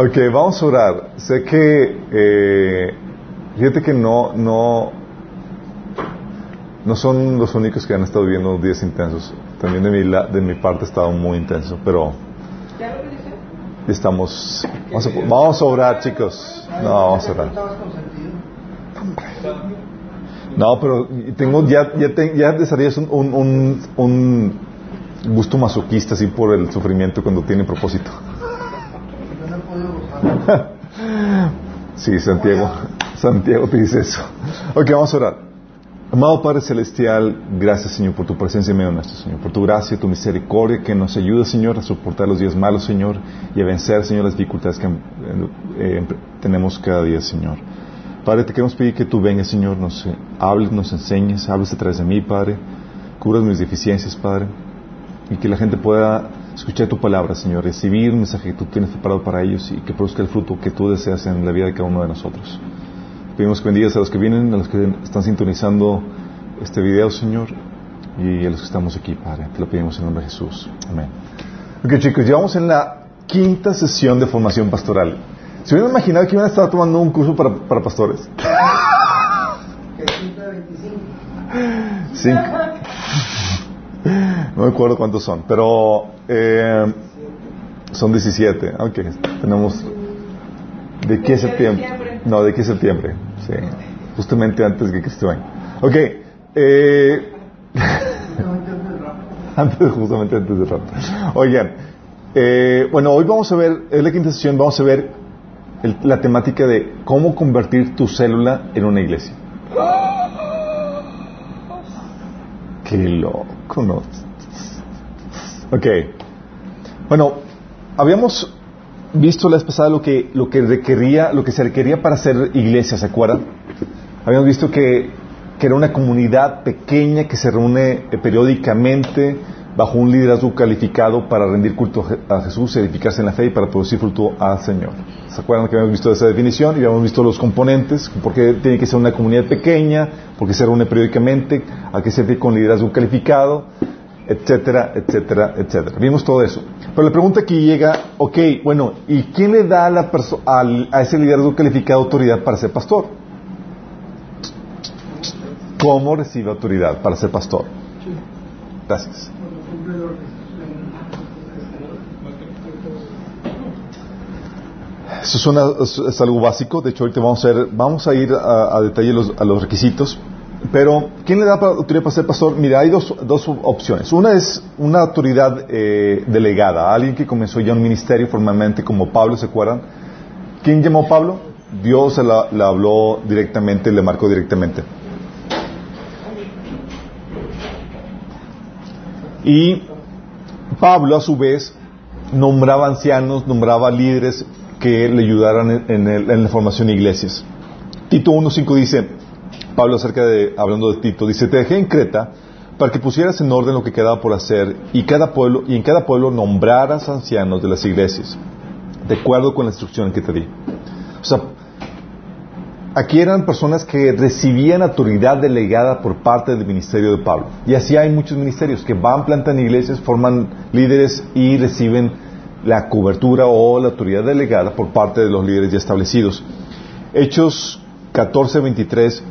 Ok, vamos a orar. Sé que, eh, fíjate que no, no, no son los únicos que han estado viviendo días intensos. También de mi, de mi parte ha estado muy intenso, pero estamos, vamos a, vamos a orar, chicos. No, vamos a orar. No, pero tengo, ya, ya, te, ya desarrollas un, un, un, gusto masoquista así por el sufrimiento cuando tiene propósito. sí, Santiago. Santiago te dice eso. Ok, vamos a orar. Amado Padre Celestial, gracias Señor por tu presencia en medio nuestro, Señor, por tu gracia tu misericordia que nos ayuda, Señor, a soportar los días malos, Señor, y a vencer, Señor, las dificultades que eh, tenemos cada día, Señor. Padre, te queremos pedir que tú vengas, Señor, nos hables, nos enseñes, hables a través de mí, Padre, cubras mis deficiencias, Padre, y que la gente pueda escuchar tu palabra, Señor, recibir un mensaje que tú tienes preparado para ellos y que produzca el fruto que tú deseas en la vida de cada uno de nosotros. Pedimos que bendigas a los que vienen, a los que están sintonizando este video, Señor, y a los que estamos aquí, Padre. Te lo pedimos en nombre de Jesús. Amén. Ok, chicos, llevamos en la quinta sesión de formación pastoral. ¿Se hubieran imaginado que iban a estar tomando un curso para, para pastores? Cinco. No me acuerdo cuántos son, pero eh, son 17. Ok, tenemos. ¿De qué septiembre? No, ¿de qué septiembre? Sí, justamente antes que Cristo venga. Ok, eh, antes, justamente antes de rato. Oigan, eh, bueno, hoy vamos a ver, es la quinta sesión, vamos a ver la temática de cómo convertir tu célula en una iglesia. Qué loco, ¿no? Ok. Bueno, habíamos visto la vez pasada lo que, lo que requería, lo que se requería para hacer iglesia, ¿se acuerdan? Habíamos visto que, que era una comunidad pequeña que se reúne eh, periódicamente bajo un liderazgo calificado para rendir culto a Jesús, edificarse en la fe y para producir fruto al Señor. ¿Se acuerdan que habíamos visto esa definición y habíamos visto los componentes? ¿Por qué tiene que ser una comunidad pequeña? ¿Por qué se reúne periódicamente? ¿A qué se servir con liderazgo calificado? Etcétera, etcétera, etcétera. Vimos todo eso. Pero la pregunta aquí llega, ok, bueno, ¿y quién le da a, la a ese liderazgo calificado autoridad para ser pastor? ¿Cómo recibe autoridad para ser pastor? Gracias. Eso es, algo básico. De hecho, ahorita vamos a, vamos a ir a, detalle a los requisitos. Pero, ¿quién le da autoridad para ser pastor? Mira, hay dos, dos opciones. Una es una autoridad eh, delegada, alguien que comenzó ya un ministerio formalmente como Pablo, ¿se acuerdan? ¿Quién llamó a Pablo? Dios le habló directamente, le marcó directamente. Y Pablo, a su vez, nombraba ancianos, nombraba líderes que le ayudaran en, en la formación de iglesias. Tito 1.5 dice, Pablo acerca de, hablando de Tito, dice, te dejé en Creta para que pusieras en orden lo que quedaba por hacer y, cada pueblo, y en cada pueblo nombraras ancianos de las iglesias, de acuerdo con la instrucción que te di. O sea, aquí eran personas que recibían autoridad delegada por parte del ministerio de Pablo. Y así hay muchos ministerios que van, plantan iglesias, forman líderes y reciben la cobertura o la autoridad delegada por parte de los líderes ya establecidos. Hechos 14, 23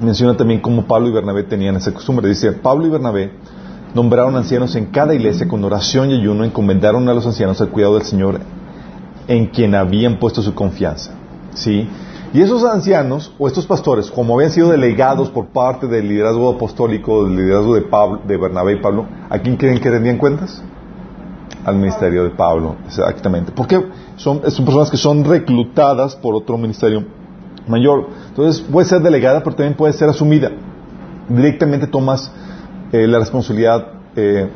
menciona también cómo Pablo y Bernabé tenían esa costumbre. Dice, Pablo y Bernabé nombraron ancianos en cada iglesia con oración y ayuno, encomendaron a los ancianos al cuidado del Señor en quien habían puesto su confianza. ¿Sí? Y esos ancianos, o estos pastores, como habían sido delegados por parte del liderazgo apostólico, del liderazgo de, Pablo, de Bernabé y Pablo, ¿a quién creen que rendían cuentas? Al ministerio de Pablo, exactamente. Porque son, son personas que son reclutadas por otro ministerio mayor. Entonces puede ser delegada, pero también puede ser asumida. Directamente tomas eh, la responsabilidad eh,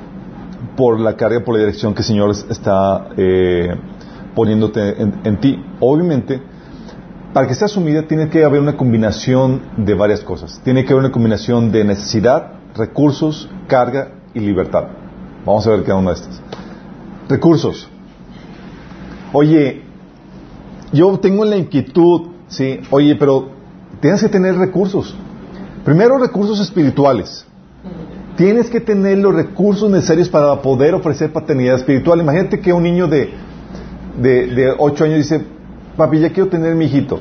por la carga, por la dirección que el Señor está eh, poniéndote en, ti. Obviamente, para que sea asumida tiene que haber una combinación de varias cosas. Tiene que haber una combinación de necesidad, recursos, carga y libertad. Vamos a ver cada una de estas. Recursos. Oye, yo tengo la inquietud Sí, oye, pero tienes que tener recursos. Primero, recursos espirituales. Tienes que tener los recursos necesarios para poder ofrecer paternidad espiritual. Imagínate que un niño de, de, de 8 años dice, papi, ya quiero tener mi hijito.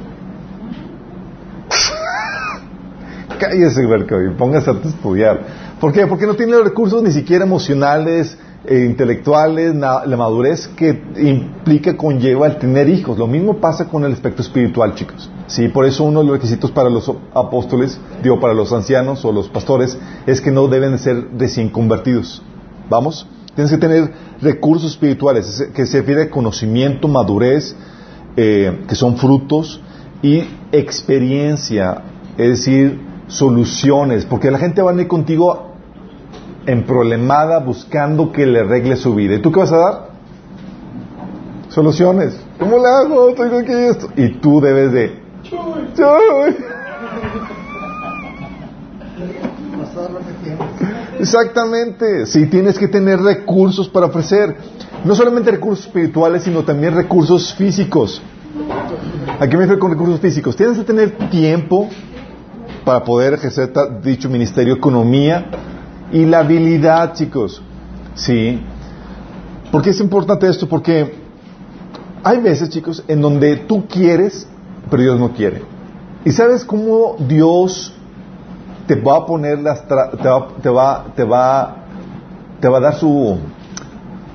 Cállese, y póngase a estudiar. ¿Por qué? Porque no tiene los recursos ni siquiera emocionales, e intelectuales, la madurez que implica, conlleva el tener hijos. Lo mismo pasa con el aspecto espiritual, chicos. Sí, por eso uno de los requisitos para los apóstoles, digo, para los ancianos o los pastores, es que no deben ser recién convertidos. ¿Vamos? Tienes que tener recursos espirituales, que se refiere conocimiento, madurez, eh, que son frutos, y experiencia, es decir, soluciones, porque la gente va a venir contigo emproblemada buscando que le arregle su vida. ¿Y tú qué vas a dar? Soluciones. ¿Cómo le hago? Tengo aquí esto. Y tú debes de... Exactamente. Si tienes que tener recursos para ofrecer. No solamente recursos espirituales, sino también recursos físicos. Aquí me refiero con recursos físicos. Tienes que tener tiempo para poder ejercer dicho ministerio, economía, y la habilidad, chicos. ¿Sí? ¿Por qué es importante esto? Porque hay veces, chicos, en donde tú quieres, pero Dios no quiere. ¿Y sabes cómo Dios te va a poner las te va, te va te va te va a dar su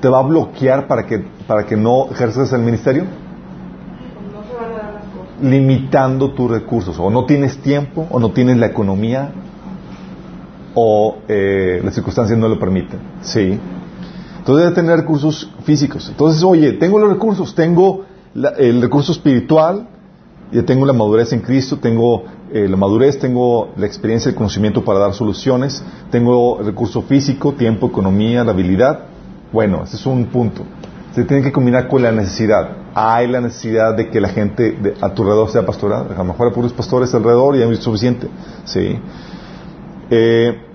te va a bloquear para que para que no ejerzas el ministerio? Limitando tus recursos, o no tienes tiempo, o no tienes la economía, o eh, las circunstancias no lo permiten. ¿sí? Entonces debe tener recursos físicos. Entonces, oye, tengo los recursos, tengo el recurso espiritual, ya tengo la madurez en Cristo, tengo eh, la madurez, tengo la experiencia, el conocimiento para dar soluciones, tengo recurso físico, tiempo, economía, la habilidad. Bueno, ese es un punto. Se tiene que combinar con la necesidad. Hay la necesidad de que la gente a tu alrededor sea pastorada. A lo mejor hay puros pastores alrededor y es suficiente. ¿sí? Eh,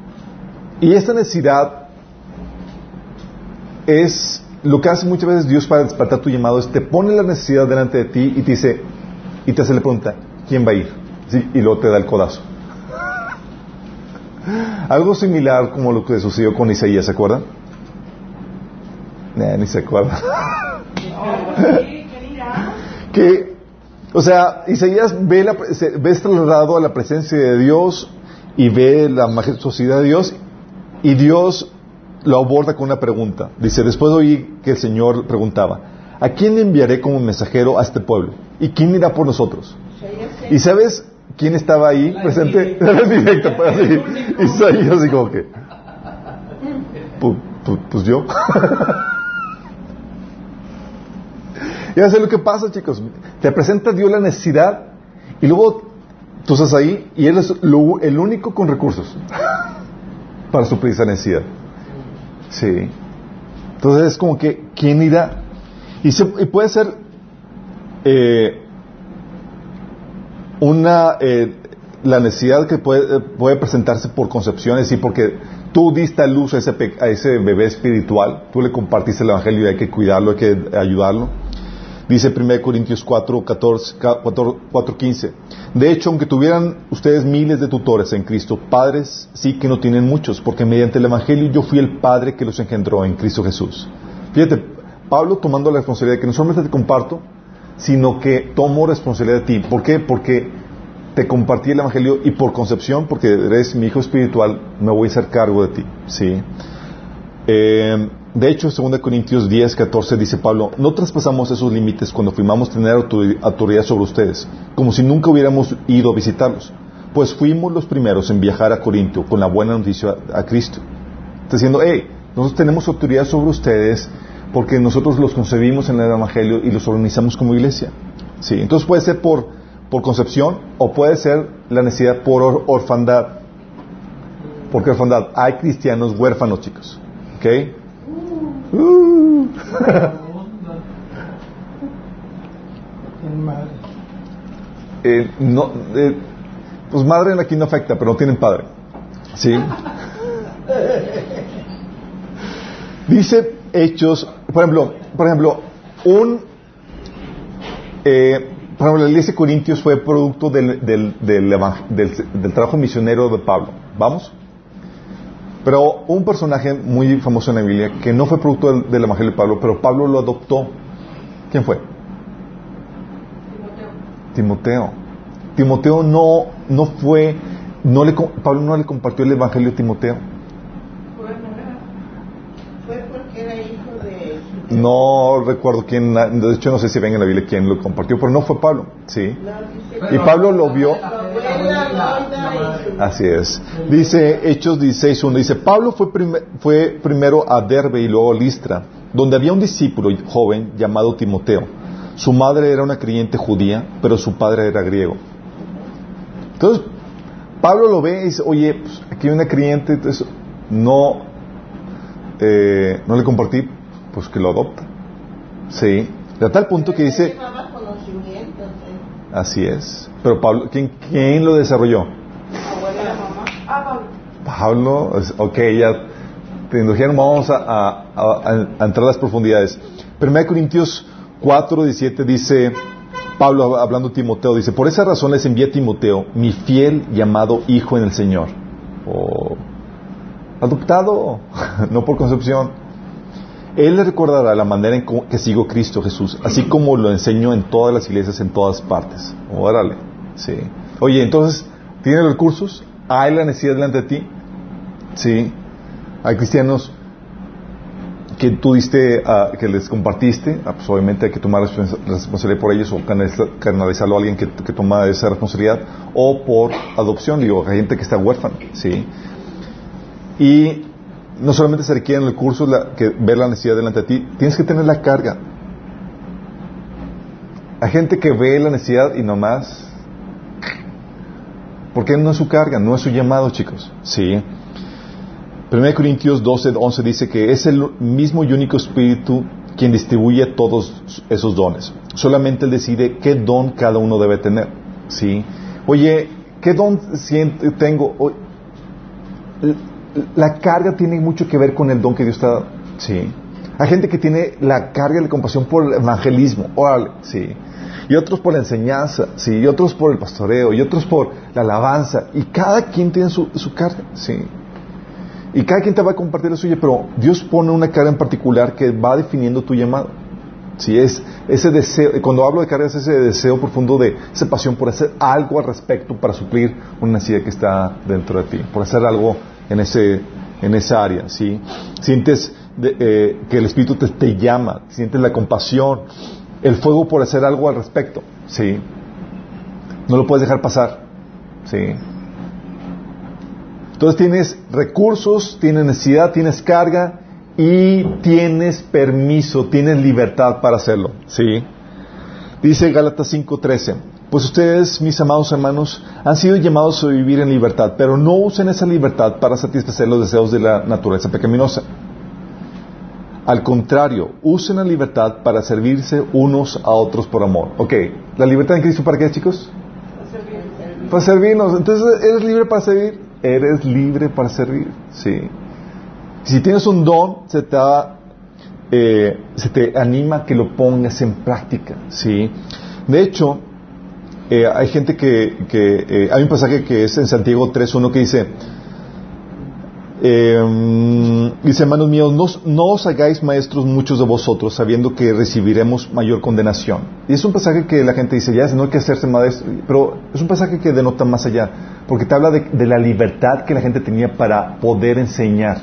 y esta necesidad es lo que hace muchas veces Dios para despertar tu llamado, es te pone la necesidad delante de ti y te dice, y te hace la pregunta, ¿quién va a ir? y luego te da el codazo. Algo similar como lo que sucedió con Isaías, ¿se acuerdan? ni se acuerdan. que, o sea, Isaías ve, la, ve trasladado a la presencia de Dios y ve la majestuosidad de Dios y Dios lo aborda con una pregunta. Dice, después oí que el Señor preguntaba, ¿a quién enviaré como mensajero a este pueblo? ¿Y quién irá por nosotros? ¿Y sabes quién estaba ahí presente? Directo, pues así. Isaías así como que, pues, pues, pues yo. ya sé lo que pasa, chicos. Te presenta Dios la necesidad y luego tú estás ahí y Él es el único con recursos para suplir esa necesidad. Sí. Entonces es como que, ¿quién irá? Y, puede ser eh, una, eh, la necesidad que puede, puede presentarse por concepciones y porque tú diste luz a ese, a ese bebé espiritual, tú le compartiste el Evangelio y hay que cuidarlo, hay que ayudarlo. Dice 1 Corintios 4, 14, 4, 15. De hecho, aunque tuvieran ustedes miles de tutores en Cristo, padres sí que no tienen muchos, porque mediante el Evangelio yo fui el padre que los engendró en Cristo Jesús. Fíjate, Pablo tomando la responsabilidad de que no solamente te comparto, sino que tomo responsabilidad de ti. ¿Por qué? Porque te compartí el Evangelio y por concepción, porque eres mi hijo espiritual, me voy a hacer cargo de ti. ¿sí? Eh, de hecho, en 2 Corintios 10, 14 dice Pablo, no traspasamos esos límites cuando firmamos tener autoridad sobre ustedes, como si nunca hubiéramos ido a visitarlos, pues fuimos los primeros en viajar a Corinto con la buena noticia a Cristo. Está diciendo, hey, nosotros tenemos autoridad sobre ustedes porque nosotros los concebimos en el Evangelio y los organizamos como iglesia. Sí, entonces puede ser por, por concepción o puede ser la necesidad por orfandad. Porque orfandad, hay cristianos huérfanos, chicos. ¿Ok? Eh, no, eh, pues madre aquí no afecta, pero no tienen padre. ¿Sí? Dice Hechos, por ejemplo, por ejemplo, un, eh, por ejemplo, la iglesia de Corintios fue producto del, del trabajo misionero de Pablo. ¿Vamos? Pero un personaje muy famoso en la Biblia, que no fue producto del, Evangelio de Pablo, pero Pablo lo adoptó, ¿Quién fue? Timoteo. Timoteo no, no fue, no le, Pablo no le compartió el Evangelio a Timoteo. Fue porque era hijo de... No recuerdo quién, de hecho no sé si ven en la Biblia quién lo compartió, pero no fue Pablo, ¿sí? Y Pablo lo vio. Así es. Dice Hechos 16.1, dice, Pablo fue, fue primero a Derbe y luego a Listra, donde había un discípulo joven llamado Timoteo. Su madre era una creyente judía, pero su padre era griego. Entonces, Pablo lo ve y dice, oye, pues, aquí hay una creyente, entonces no, eh, no le compartí, pues que lo adopta. Sí. De tal punto que dice... Así es. Pero Pablo, ¿quién, quién lo desarrolló? Pablo, ok, ya te vamos a, a, a, entrar a las profundidades. 1 Corintios 4, 17 dice, Pablo hablando de Timoteo, dice, por esa razón les envié a Timoteo, mi fiel llamado hijo en el Señor. Oh, adoptado, no por concepción. Él le recordará la manera en que sigo Cristo Jesús, así como lo enseño en todas las iglesias, en todas partes. Órale, sí. Oye, entonces, ¿tiene recursos? ¿Hay la necesidad delante de ti? Sí. Hay cristianos que tú diste, que les compartiste, ah, pues obviamente hay que tomar responsabilidad por ellos o canalizarlo a alguien que, que, toma esa responsabilidad, o por adopción, digo, hay gente que está huérfana, ¿sí? Y no solamente se requiere en el curso que ver la necesidad delante de ti, tienes que tener la carga. Hay gente que ve la necesidad y nomás, porque no es su carga, no es su llamado, chicos, ¿sí? 1 Corintios 12, 11 dice que es el mismo y único Espíritu quien distribuye todos esos dones. Solamente Él decide qué don cada uno debe tener. ¿sí? Oye, ¿qué don tengo? La carga tiene mucho que ver con el don que Dios te ha dado. ¿sí? Hay gente que tiene la carga de compasión por el evangelismo. Órale, ¿sí? y otros por la enseñanza, ¿sí? y otros por el pastoreo, y otros por la alabanza, y cada quien tiene su, su carga, ¿sí? Y cada quien te va a compartir la suya, pero Dios pone una carga en particular que va definiendo tu llamado. Si es ese deseo, cuando hablo de carga es ese deseo profundo de esa pasión por hacer algo al respecto para suplir una necesidad que está dentro de ti, por hacer algo en ese en esa área, ¿sí? Sientes eh, que el Espíritu te, llama, sientes la compasión, el fuego por hacer algo al respecto, ¿sí? No lo puedes dejar pasar, ¿sí? Entonces tienes recursos, tienes necesidad, tienes carga y tienes permiso, tienes libertad para hacerlo. ¿Sí? Dice Gálatas 5:13, pues ustedes, mis amados hermanos, han sido llamados a vivir en libertad, pero no usen esa libertad para satisfacer los deseos de la naturaleza pecaminosa. Al contrario, usen la libertad para servirse unos a otros por amor. Ok, ¿la libertad en Cristo para qué, chicos? Para servirnos. Para servirnos. Entonces, ¿eres libre para servir? eres libre para servir. ¿sí? Si tienes un don, se te, eh, se te anima que lo pongas en práctica. ¿sí? De hecho, eh, hay gente que, eh, hay un pasaje que es en Santiago 3.1 que dice, eh, dice, hermanos míos, no, os hagáis maestros muchos de vosotros, sabiendo que recibiremos mayor condenación. Y es un pasaje que la gente dice, ya, no hay que hacerse maestro, pero es un pasaje que denota más allá, porque te habla de, la libertad que la gente tenía para poder enseñar.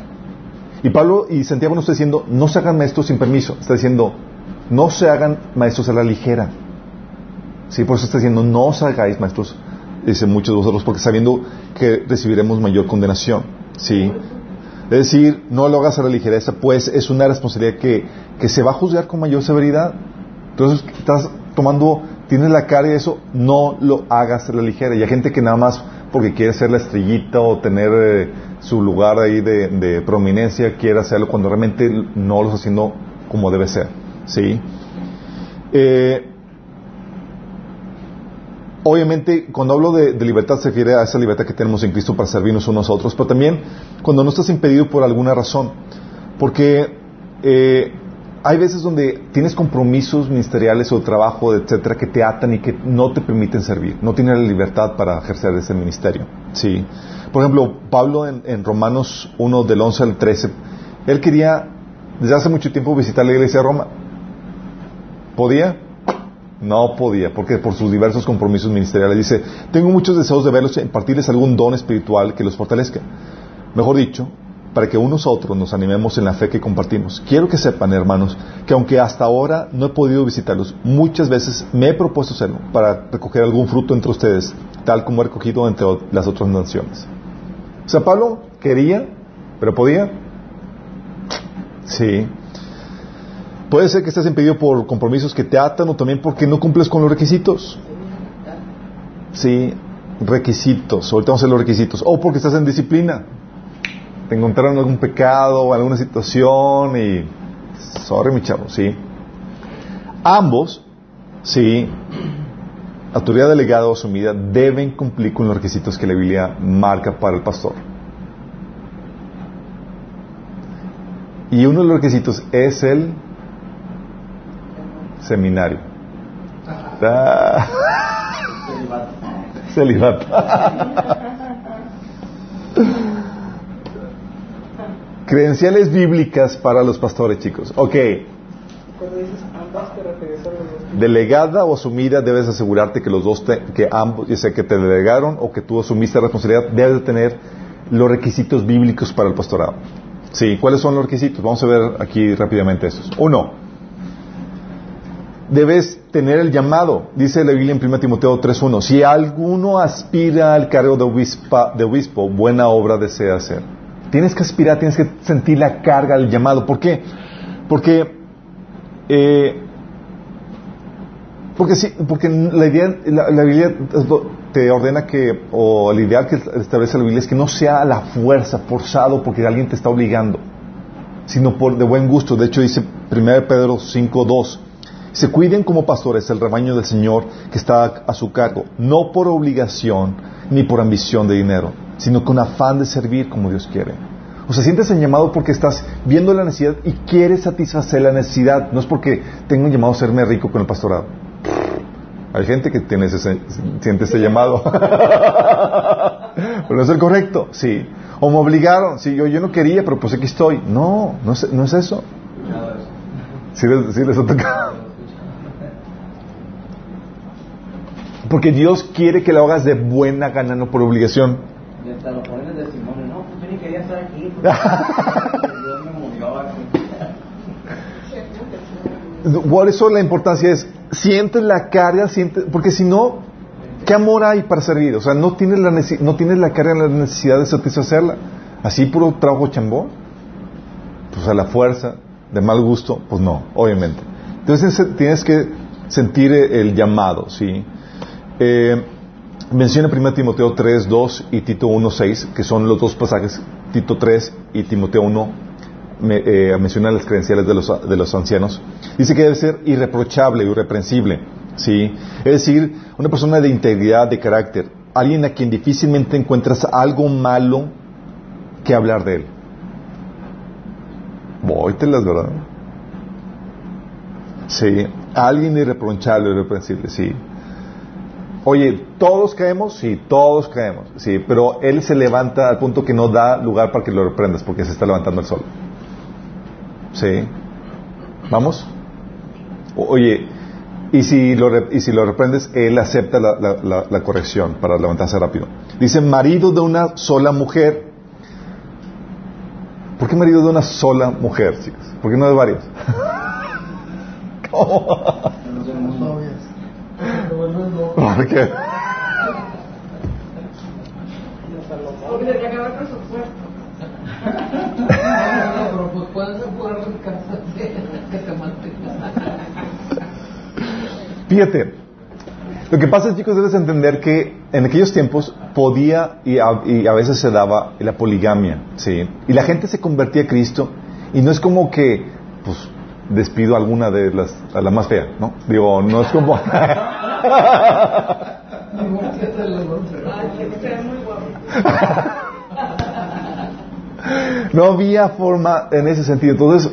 Y Pablo y Santiago no está diciendo, no se hagan maestros sin permiso, está diciendo, no se hagan maestros a la ligera. Sí, por eso está diciendo, no os hagáis maestros, dice muchos de vosotros, porque sabiendo que recibiremos mayor condenación. Sí. Es decir, no lo hagas a la ligereza, pues es una responsabilidad que, que se va a juzgar con mayor severidad. Entonces, estás tomando, tienes la cara de eso, no lo hagas a la ligera. Y hay gente que nada más porque quiere ser la estrellita o tener eh, su lugar ahí de, de, prominencia, quiere hacerlo cuando realmente no lo está haciendo como debe ser. ¿Sí? Eh, Obviamente, cuando hablo de, libertad se refiere a esa libertad que tenemos en Cristo para servirnos unos a otros, pero también cuando no estás impedido por alguna razón. Porque eh, hay veces donde tienes compromisos ministeriales o trabajo, etcétera, que te atan y que no te permiten servir. No tienes la libertad para ejercer ese ministerio. Sí. Por ejemplo, Pablo en, Romanos 1, del 11 al 13, él quería desde hace mucho tiempo visitar la iglesia de Roma ¿Podía? No podía, porque por sus diversos compromisos ministeriales dice, tengo muchos deseos de verlos y impartirles algún don espiritual que los fortalezca. Mejor dicho, para que unos otros nos animemos en la fe que compartimos. Quiero que sepan, hermanos, que aunque hasta ahora no he podido visitarlos, muchas veces me he propuesto hacerlo para recoger algún fruto entre ustedes, tal como he recogido entre las otras naciones. O sea, Pablo quería, pero podía. Sí. Puede ser que estés impedido por compromisos que te atan o también porque no cumples con los requisitos. Sí, requisitos. Ahorita vamos a los requisitos. O porque estás en disciplina. Te encontraron algún pecado alguna situación y... Sorry, mi chavo, sí. Ambos, sí, autoridad delegada o asumida, deben cumplir con los requisitos que la Biblia marca para el pastor. Y uno de los requisitos es el seminario. Ah. Celibato. Credenciales bíblicas para los pastores, chicos. Ok. Delegada o asumida, debes asegurarte que los dos, que ambos, ya sea que te delegaron o que tú asumiste la responsabilidad, debes de tener los requisitos bíblicos para el pastorado. Sí, ¿cuáles son los requisitos? Vamos a ver aquí rápidamente estos. Uno, debes tener el llamado. Dice la Biblia en 1 Timoteo 3.1, si alguno aspira al cargo de, de obispo, buena obra desea hacer. Tienes que aspirar, tienes que sentir la carga del llamado. ¿Por qué? Porque, eh, porque sí, porque la idea, la, Biblia te ordena que, o la idea que establece la Biblia es que no sea a la fuerza, forzado, porque alguien te está obligando, sino por de buen gusto. De hecho, dice 1 Pedro 5.2, se cuiden como pastores el rebaño del Señor que está a su cargo, no por obligación ni por ambición de dinero, sino con afán de servir como Dios quiere. O sea, sientes el llamado porque estás viendo la necesidad y quieres satisfacer la necesidad. No es porque tengo un llamado a serme rico con el pastorado. Hay gente que tiene ese, siente ese llamado. pero no es el correcto, sí. O me obligaron, sí, yo, yo no quería, pero pues aquí estoy. No, no es, no es eso. Sí sí les ha tocado. Porque Dios quiere que lo hagas de buena gana, no por obligación. Y hasta lo ponen de testimonio, no, pues yo ni quería estar aquí. Dios me movió aquí. Por eso la importancia es, sientes la carga, sientes, porque si no, ¿qué amor hay para servir? O sea, no tienes la, no tienes la carga, la necesidad de satisfacerla. Así puro trabajo chambón, pues a la fuerza, de mal gusto, pues no, obviamente. Entonces tienes que sentir el llamado, ¿sí? Eh, menciona 1 Timoteo 3, 2 y Tito 1, 6, que son los dos pasajes, Tito 3 y Timoteo 1, me, eh, menciona las credenciales de los, de los ancianos. Dice que debe ser irreprochable, irreprensible, ¿sí? Es decir, una persona de integridad, de carácter, alguien a quien difícilmente encuentras algo malo que hablar de él. las ¿verdad? Sí, alguien irreprochable, irreprensible, sí. Oye, ¿todos caemos? Sí, todos caemos. Sí, pero él se levanta al punto que no da lugar para que lo reprendas porque se está levantando el sol. Sí. ¿Vamos? oye, y si, lo, y si lo reprendes, él acepta la, corrección para levantarse rápido. Dice, marido de una sola mujer. ¿Por qué marido de una sola mujer, chicos? ¿Por qué no de varias? ¿Cómo? Mantengas. Fíjate, lo que pasa, chicos, debes entender que en aquellos tiempos podía y a, y a, veces se daba la poligamia, ¿sí? Y la gente se convertía a Cristo y no es como que, pues, despido a alguna de las, a la más fea, ¿no? Digo, no es como... no había forma en ese sentido. Entonces,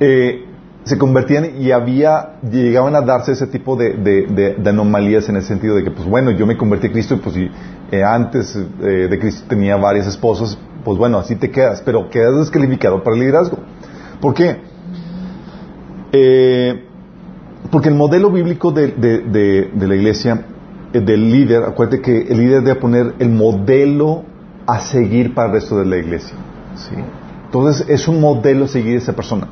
eh, se convertían y había, llegaban a darse ese tipo de, de, de, anomalías en el sentido de que, pues bueno, yo me convertí a Cristo y pues y, eh, antes eh, de Cristo tenía varias esposas, pues bueno, así te quedas, pero quedas descalificado para el liderazgo. ¿Por qué? Porque el modelo bíblico de, la iglesia, eh, del líder, acuérdate que el líder debe poner el modelo a seguir para el resto de la iglesia. Entonces es un modelo a seguir esa persona.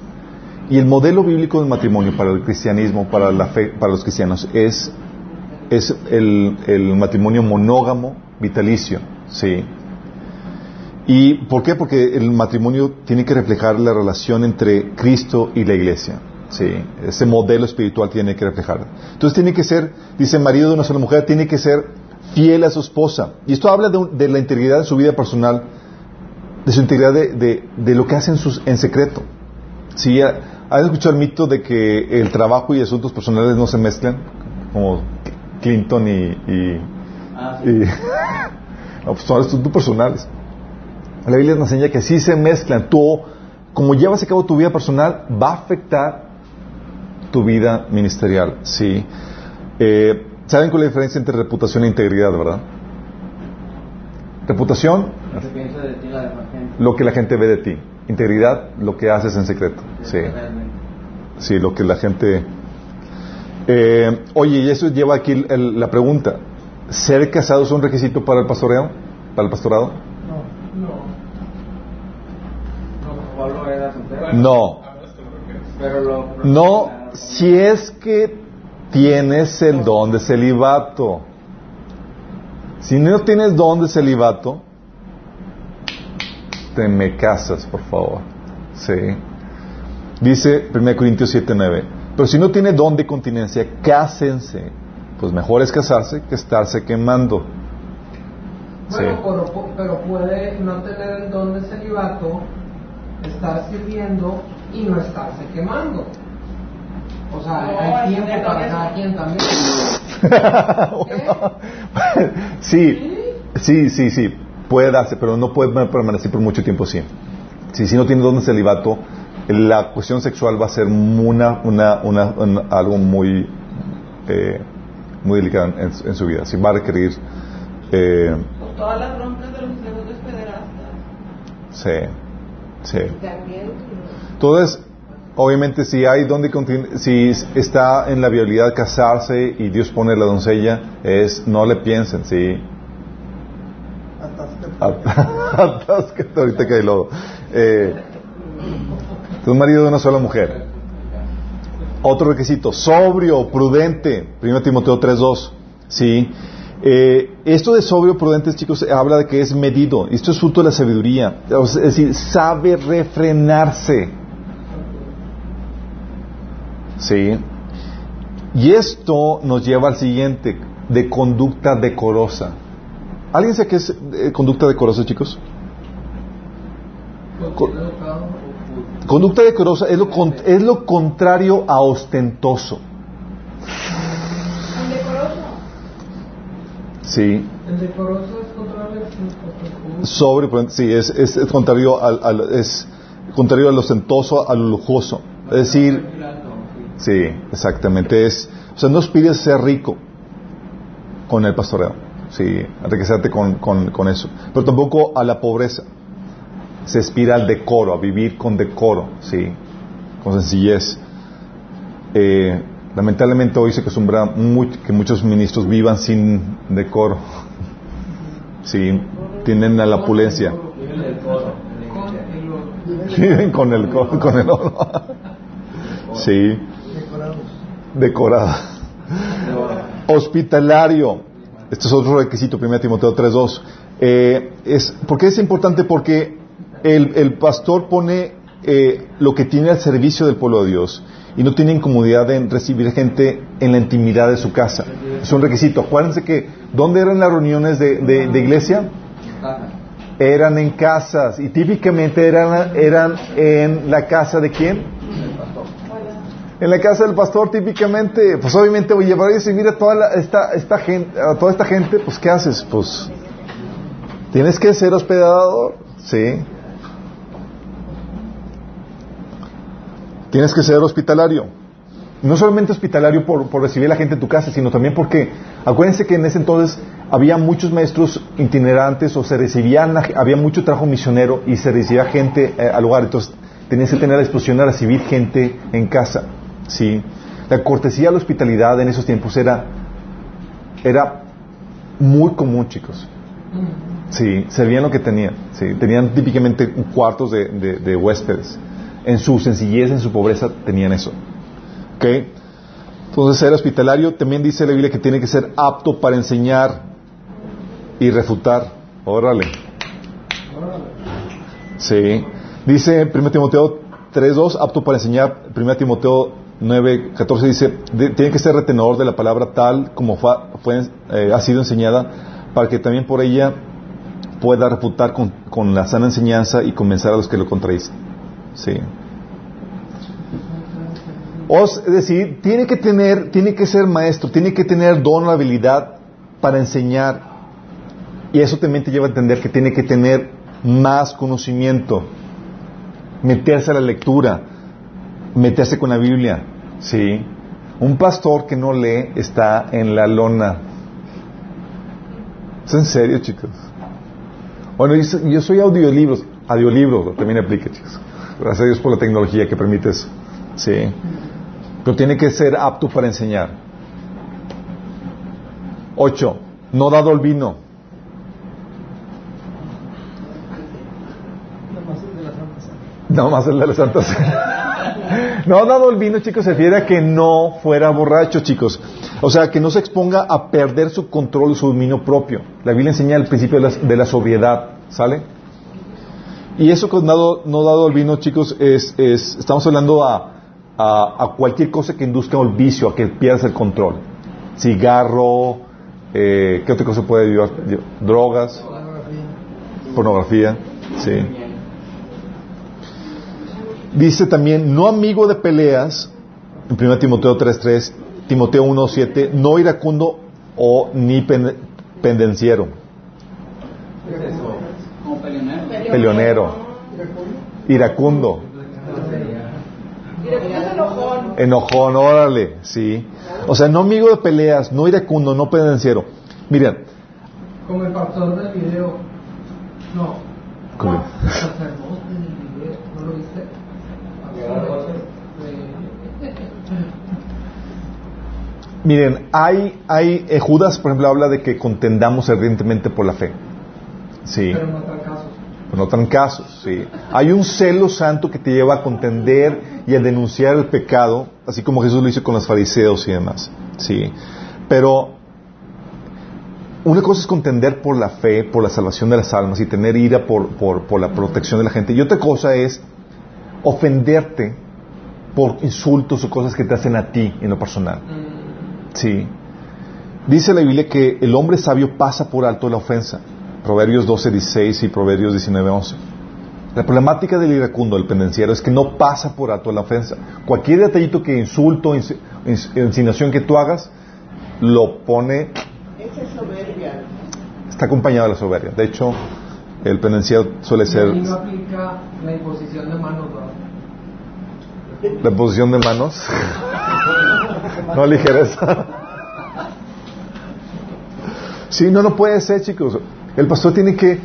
Y el modelo bíblico del matrimonio para el cristianismo, para la fe, para los cristianos, es, es el, el matrimonio monógamo vitalicio. ¿sí? ¿Y por qué? Porque el matrimonio tiene que reflejar la relación entre Cristo y la iglesia. Sí, ese modelo espiritual tiene que reflejar. Entonces tiene que ser, dice marido de una sola mujer, tiene que ser fiel a su esposa. Y esto habla de, un- de la integridad de su vida personal, de su integridad de, de- de lo que hacen sus, en secreto. Sí, ¿ha- ¿has escuchado el mito de que el trabajo y asuntos personales no se mezclan? Como Clinton y... y- Ah, y- no, pues son asuntos personales. La Biblia nos enseña que sí se mezclan. Tú, como llevas a cabo tu vida personal, va a afectar tu vida ministerial. Sí. Eh, ¿Saben cuál es la diferencia entre reputación e integridad, verdad? Reputación, Lo que piensa de ti la gente. lo que la gente ve de ti. Integridad, lo que haces en secreto. Sí. Sí, lo que la gente... Eh, oye, y eso lleva aquí el- la pregunta. ¿Ser casado es un requisito para el pastoreo? ¿Para el pastorado? No, no. Pablo era soltero. No. Pero lo. No, si es que tienes el don de celibato. Si no tienes don de celibato, te me casas, por favor. Sí. Dice 1 Corintios 7:9. Pero si no tiene don de continencia, cásense. Pues mejor es casarse que estarse quemando. Sí. Bueno, pero, pero puede no tener el don de celibato, estar sirviendo y no estarse quemando. O sea, No, hay tiempo para cada quien también. sí, sí, sí, sí, puede darse, pero no puede permanecer por mucho tiempo así. Si, si no tiene don de celibato, la cuestión sexual va a ser una, una, una, una- algo muy, eh, muy delicado en, en su vida. Sí, va a requerir, eh, todas las broncas de los sacerdotes pederastas. sí, sí. También. Entonces, obviamente, si hay donde si está en la viabilidad casarse y Dios pone la doncella, es no le piensen, sí. Atáscate ahorita que hay lodo. Eh, tu marido de una sola mujer. Otro requisito, sobrio, prudente. 1 Timoteo 3.2. Sí. Eh, esto de sobrio, prudente, chicos, habla de que es medido. Esto es fruto de la sabiduría. Es decir, sabe refrenarse. Sí. Y esto nos lleva al siguiente, de conducta decorosa. ¿Alguien sabe qué es eh, conducta decorosa, chicos? Co- Conducta decorosa es lo, con- es lo contrario a ostentoso. Indecoroso. Sí. El decoroso es contrario al Sobre, sí, es, es, es contrario al, al- es contrario al ostentoso, a lo lujoso. Es decir, sí, exactamente. Es, o sea, no aspires a ser rico con el pastoreo. Sí, enriquecerte con, con, con eso. Pero tampoco a la pobreza. Se aspira al decoro, a vivir con decoro, sí, con sencillez. Eh, lamentablemente hoy se acostumbra mu- que muchos ministros vivan sin decoro. Sí, tienden a la opulencia. Viven con el, con el oro. Sí. Decorado. Hospitalario. Este es otro requisito, 1 Timoteo 3.2. Eh, es, ¿Por qué es importante? Porque el, el pastor pone eh, lo que tiene al servicio del pueblo de Dios y no tiene incomodidad en recibir gente en la intimidad de su casa. Es un requisito. Acuérdense que, ¿dónde eran las reuniones de, de- de iglesia? Eran en casas y típicamente eran, eran en la casa de quién? En la casa del pastor típicamente, pues obviamente va a recibir a toda la- esta, esta gente, a toda esta gente, pues ¿qué haces? Pues tienes que ser hospedador, sí. Tienes que ser hospitalario. No solamente hospitalario por, recibir a la gente en tu casa, sino también porque, acuérdense que en ese entonces había muchos maestros itinerantes o se recibían, había mucho trabajo misionero y se recibía gente eh, al lugar. Entonces tenías que tener la disposición a recibir gente en casa. ¿Sí? La cortesía, la hospitalidad en esos tiempos era, era muy común, chicos. Sí, servían lo que tenían. Sí, tenían típicamente cuartos de, de, de huéspedes. En su sencillez, en su pobreza, tenían eso. ¿Ok? Entonces, ser hospitalario también dice la Biblia que tiene que ser apto para enseñar y refutar. Órale. Sí. Dice 1 Timoteo 3.2, apto para enseñar. 1 Timoteo 9.14 dice, de- tiene que ser retenedor de la palabra tal como fue, eh, ha sido enseñada, para que también por ella pueda refutar con, con la sana enseñanza y convencer a los que lo contradicen. Sí. O es decir, tiene que tener, tiene que ser maestro, tiene que tener don o habilidad para enseñar. Y eso también te lleva a entender que tiene que tener más conocimiento, meterse a la lectura, meterse con la Biblia. Sí. Un pastor que no lee está en la lona. ¿Es en serio, chicos? Bueno, yo soy- yo soy audiolibros, audiolibros también aplica, chicos. Gracias a Dios por la tecnología que permite eso. Sí. Pero tiene que ser apto para enseñar. Ocho, no dado el vino. No más el de la Santa Cena. No dado el vino, chicos, se refiere a que no fuera borracho, chicos. O sea, que no se exponga a perder su control y su dominio propio. La Biblia enseña el principio de la, de la sobriedad, ¿sale? Y eso con dado, no dado el vino, chicos, es, es estamos hablando a, a, a cualquier cosa que induzca el vicio, a que pierdas el control. Cigarro, eh, ¿qué otra cosa puede llevar? Drogas, pornografía, sí. Dice también, no amigo de peleas, en 1 Timoteo 3.3, Timoteo 1.7, no iracundo o ni pen- pendenciero, peleonero. peleonero, iracundo, enojón. enojón, órale, sí. O sea, no amigo de peleas, no iracundo, no pendenciero. Miren, Como el pastor del video. No. ¿Cómo? Sacerdote del video. ¿No lo viste? Miren, hay, hay, eh, Judas, por ejemplo, habla de que contendamos ardientemente por la fe. Sí. Pero no tal caso. En otros casos, sí. Hay un celo santo que te lleva a contender y a denunciar el pecado, así como Jesús lo hizo con los fariseos y demás. Sí. Pero una cosa es contender por la fe, por la salvación de las almas y tener ira por, por, por la protección de la gente. Y otra cosa es ofenderte por insultos o cosas que te hacen a ti en lo personal. Sí. Dice la Biblia que el hombre sabio pasa por alto la ofensa. Proverbios 12, 16 y Proverbios 19, 11. La problemática del iracundo, del pendenciero, es que no pasa por alto la ofensa. Cualquier detallito que insulto, ins- ins- insinuación que tú hagas, lo pone, Esa es soberbia. está acompañado de la soberbia. De hecho, el pendenciero suele Y ser ahí no aplica la imposición de manos, ¿verdad? la posición de manos. no ligereza. Sí, no, no puede ser, chicos. El pastor tiene que,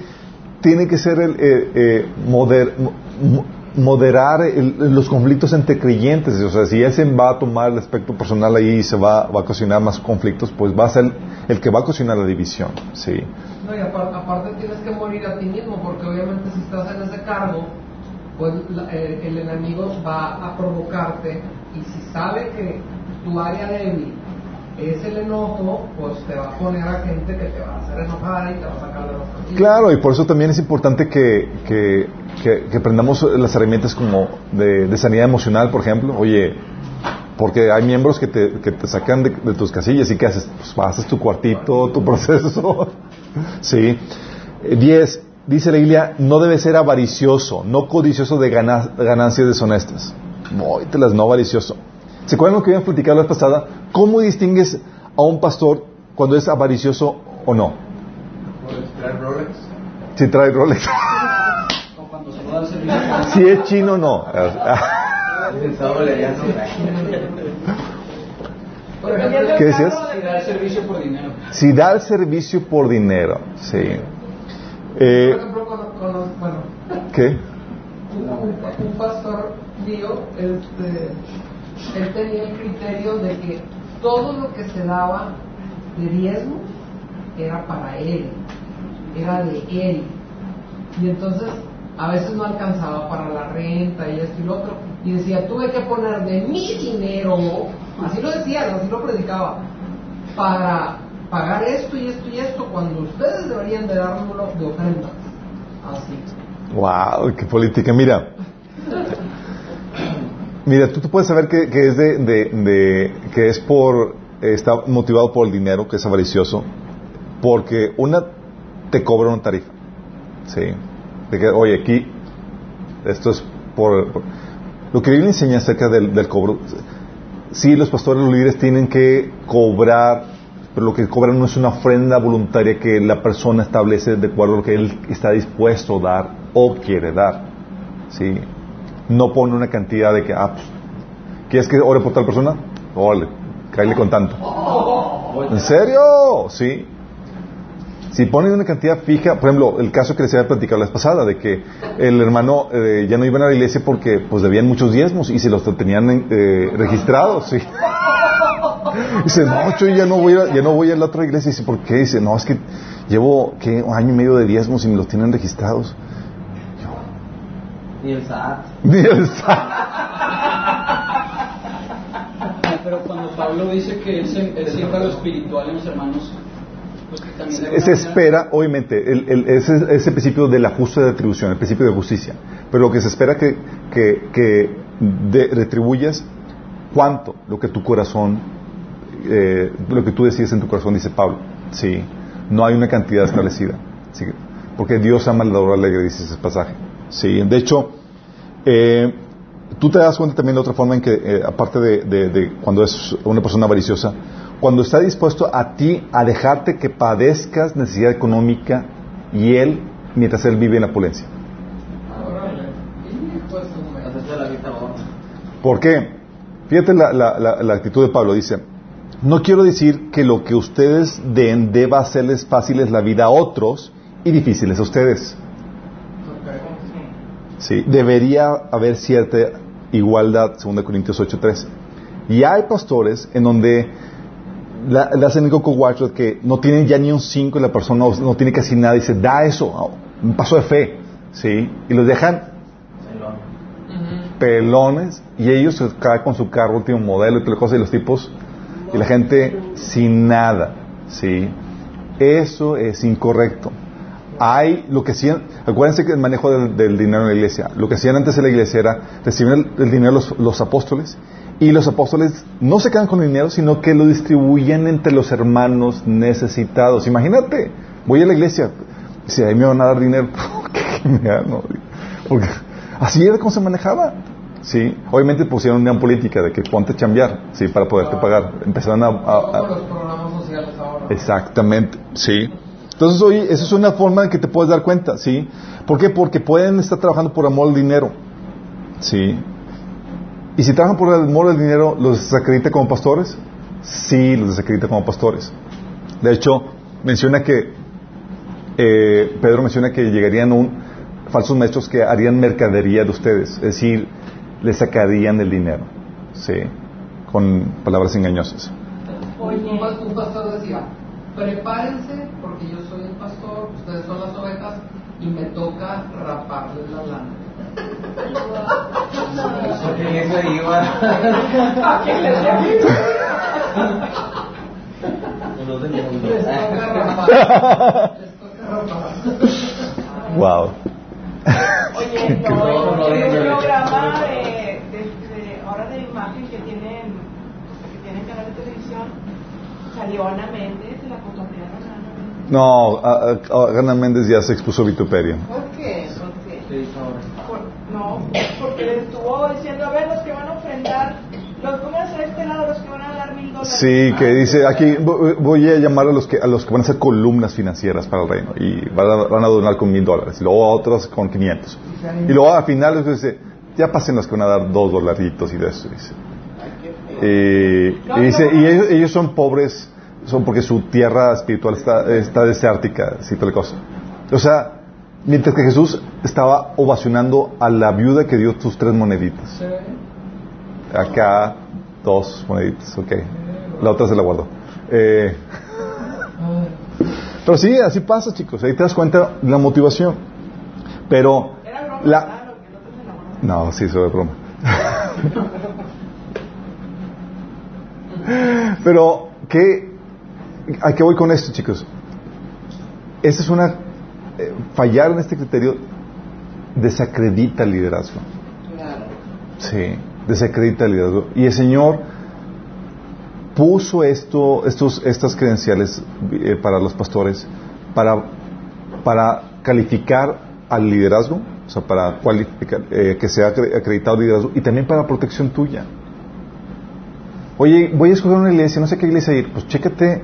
tiene que ser el, eh, eh, moder- mo- moderar el- los conflictos entre creyentes. O sea, si él se va a tomar el aspecto personal ahí y se va, va a ocasionar más conflictos, pues va a ser el que va a ocasionar la división. Sí. No, y aparte, tienes que morir a ti mismo, porque obviamente si estás en ese cargo, pues la- eh, el enemigo va a provocarte y si sabe que tu área débil es el enojo, pues te va a poner a gente que te va a hacer enojar y te va a sacar de los. Claro, y por eso también es importante que, que, que- que aprendamos las herramientas como de, de sanidad emocional, por ejemplo. Oye, porque hay miembros que te, que te sacan de, de tus casillas y que haces, pues haces tu cuartito, tu proceso. sí. Eh, Diez, dice la Biblia, no debe ser avaricioso, no codicioso de gana- ganancias deshonestas. las no avaricioso. ¿Se acuerdan lo que habíamos platicado la vez pasada? ¿Cómo distingues a un pastor cuando es avaricioso o no? ¿Trae Rolex? Si trae Rolex. Si es chino, no. ¿Qué decías? Y dar servicio por dinero. Si da el servicio por dinero, sí. por Eh, ¿Qué? un pastor mío, este, él tenía el criterio de que todo lo que se daba de diezmo era para él, era de él. Y entonces a veces no alcanzaba para la renta y esto y lo otro. Y decía, tuve que poner de mi dinero, así lo decía, así lo predicaba, para pagar esto y esto y esto, cuando ustedes deberían de dármelo de ofrenda. Así. Wow, qué política. Mira, mira, tú, tú puedes saber que, que es de, de- de- que es por eh, está motivado por el dinero, que es avaricioso, porque una te cobra una tarifa, sí, de que oye aquí esto es por, lo que Biblia enseña acerca del, del cobro. Sí, los pastores, los líderes tienen que cobrar, pero lo que cobran no es una ofrenda voluntaria que la persona establece de acuerdo a lo que él está dispuesto a dar o quiere dar. ¿sí? No pone una cantidad de que, ah, pues, ¿quieres que ore por tal persona? Órale, cállale con tanto. ¿En serio? Sí. Si ponen una cantidad fija, por ejemplo, el caso que les había platicado la vez pasada, de que el hermano eh, ya no iban a la iglesia porque pues debían muchos diezmos y se los tenían eh, registrados, sí. Dice, no, yo ya no voy a, ya no voy a la otra iglesia. Dice, ¿por qué? Dice, no, es que llevo, ¿qué? Un año y medio de diezmos y me los tienen registrados. Y el SAT. Ni el Pero cuando Pablo dice que él, se, él siembra lo espiritual en los hermanos, pues que también se manera- espera, obviamente, el, el- ese, ese principio de la justa de atribución, el principio de justicia. Pero lo que se espera que, que, que de- retribuyas cuánto, lo que tu corazón, eh, lo que tú decides en tu corazón, dice Pablo. Sí, no hay una cantidad establecida. Sí, porque Dios ama al dador alegre, dice ese pasaje. Sí, de hecho, eh, tú te das cuenta también de otra forma en que, eh, aparte de, cuando es una persona avariciosa, cuando está dispuesto a ti a dejarte que padezcas necesidad económica y él, mientras él vive en la gorda. ¿Por qué? Fíjate la, la- la- la actitud de Pablo. Dice, no quiero decir que lo que ustedes den deba hacerles fáciles la vida a otros y difíciles a ustedes. Sí, debería haber cierta igualdad, 2 Corintios 8:13. Y hay pastores en donde la- le hacen el coco que no tienen ya ni un 5 y la persona no, tiene casi nada y dice, da eso, un paso de fe, ¿sí? Y los dejan pelones y ellos se caen con su carro último modelo y toda la cosa y los tipos y la gente sin nada, ¿sí? Eso es incorrecto. Hay lo que hacían, acuérdense que el manejo del, del dinero en la iglesia, lo que hacían antes en la iglesia era recibir el, el dinero los, los apóstoles y los apóstoles no se quedan con el dinero, sino que lo distribuyen entre los hermanos necesitados. Imagínate, voy a la iglesia, si ahí me van a dar dinero, qué genial, ¿no? Porque así era como se manejaba. Sí, obviamente pusieron una política de que ponte a chambear, sí, para poderte pagar. Empezaron a, a- a- Todos los programas sociales ahora. Exactamente, sí. Entonces, oye, esa es una forma en que te puedes dar cuenta, ¿sí? ¿Por qué? Porque pueden estar trabajando por amor al dinero, ¿sí? Y si trabajan por amor al dinero, ¿los desacredita como pastores? Sí, los desacredita como pastores. De hecho, menciona que, eh, Pedro menciona que llegarían falsos maestros que harían mercadería de ustedes, es decir, les sacarían el dinero, ¿sí? Con palabras engañosas. Pas- un pastor decía, prepárense porque yo soy el pastor, ustedes son las ovejas y me toca raparles la lana. Eso iba. Los del mundo. Les toca rapar. Les toca rapar. Wow. Oye, No, no, no, en no, un no. programa de, de, de ahora de imagen que tienen, que tienen canal de televisión, salió Ana Méndez, se la fotografiaron a Ana Méndez. No, a, a- a Gana Méndez ya se expuso vituperio. ¿Por qué? ¿Por no, porque le estuvo diciendo, a ver, los que van a ofrendar, los pónganse a este lado, los que van a dar mil dólares. Sí, que dice aquí vo- voy a llamar a los que a los que van a ser columnas financieras para el reino y van a, van a donar con mil dólares y luego a otros con 500 y luego al final les dice ya pasen los que van a dar dos dolaritos y de eso dice. Y, y dice y ellos, ellos son pobres son porque su tierra espiritual está, está desértica así tal cosa o sea mientras que Jesús estaba ovacionando a la viuda que dio sus tres moneditas acá Dos moneditas, ok. La otra se la guardo. Eh, pero sí, así pasa, chicos. Ahí te das cuenta de la motivación. Pero Era broma, la... se. No, sí, eso es broma. Pero, ¿qué, ¿a qué voy con esto, chicos? Esta es una... eh, fallar en este criterio desacredita el liderazgo. Claro. Sí, desacredita el liderazgo. Y el Señor puso esto, estos, estas credenciales eh, para los pastores para, para calificar al liderazgo, o sea, para cualificar, eh, que sea acre- acreditado el liderazgo y también para protección tuya. Oye, voy a escoger una iglesia, no sé qué iglesia ir. Pues chécate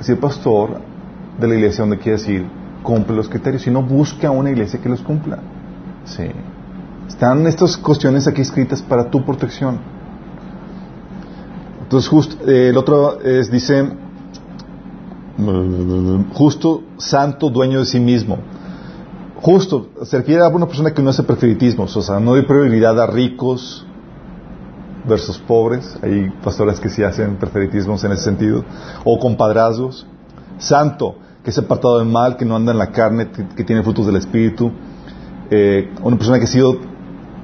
si el pastor de la iglesia donde quieres ir cumple los criterios. Si no, busca una iglesia que los cumpla. Sí. Están estas cuestiones aquí escritas para tu protección. Entonces, justo, eh, el otro es, dice, justo, santo, dueño de sí mismo. Justo, se refiere a una persona que no hace preferitismos, o sea, no hay prioridad a ricos versus pobres. Hay pastores que sí hacen preferitismos en ese sentido. O compadrazgos. Santo, que es apartado del mal, que no anda en la carne, que, tiene frutos del Espíritu. Eh, una persona que ha sido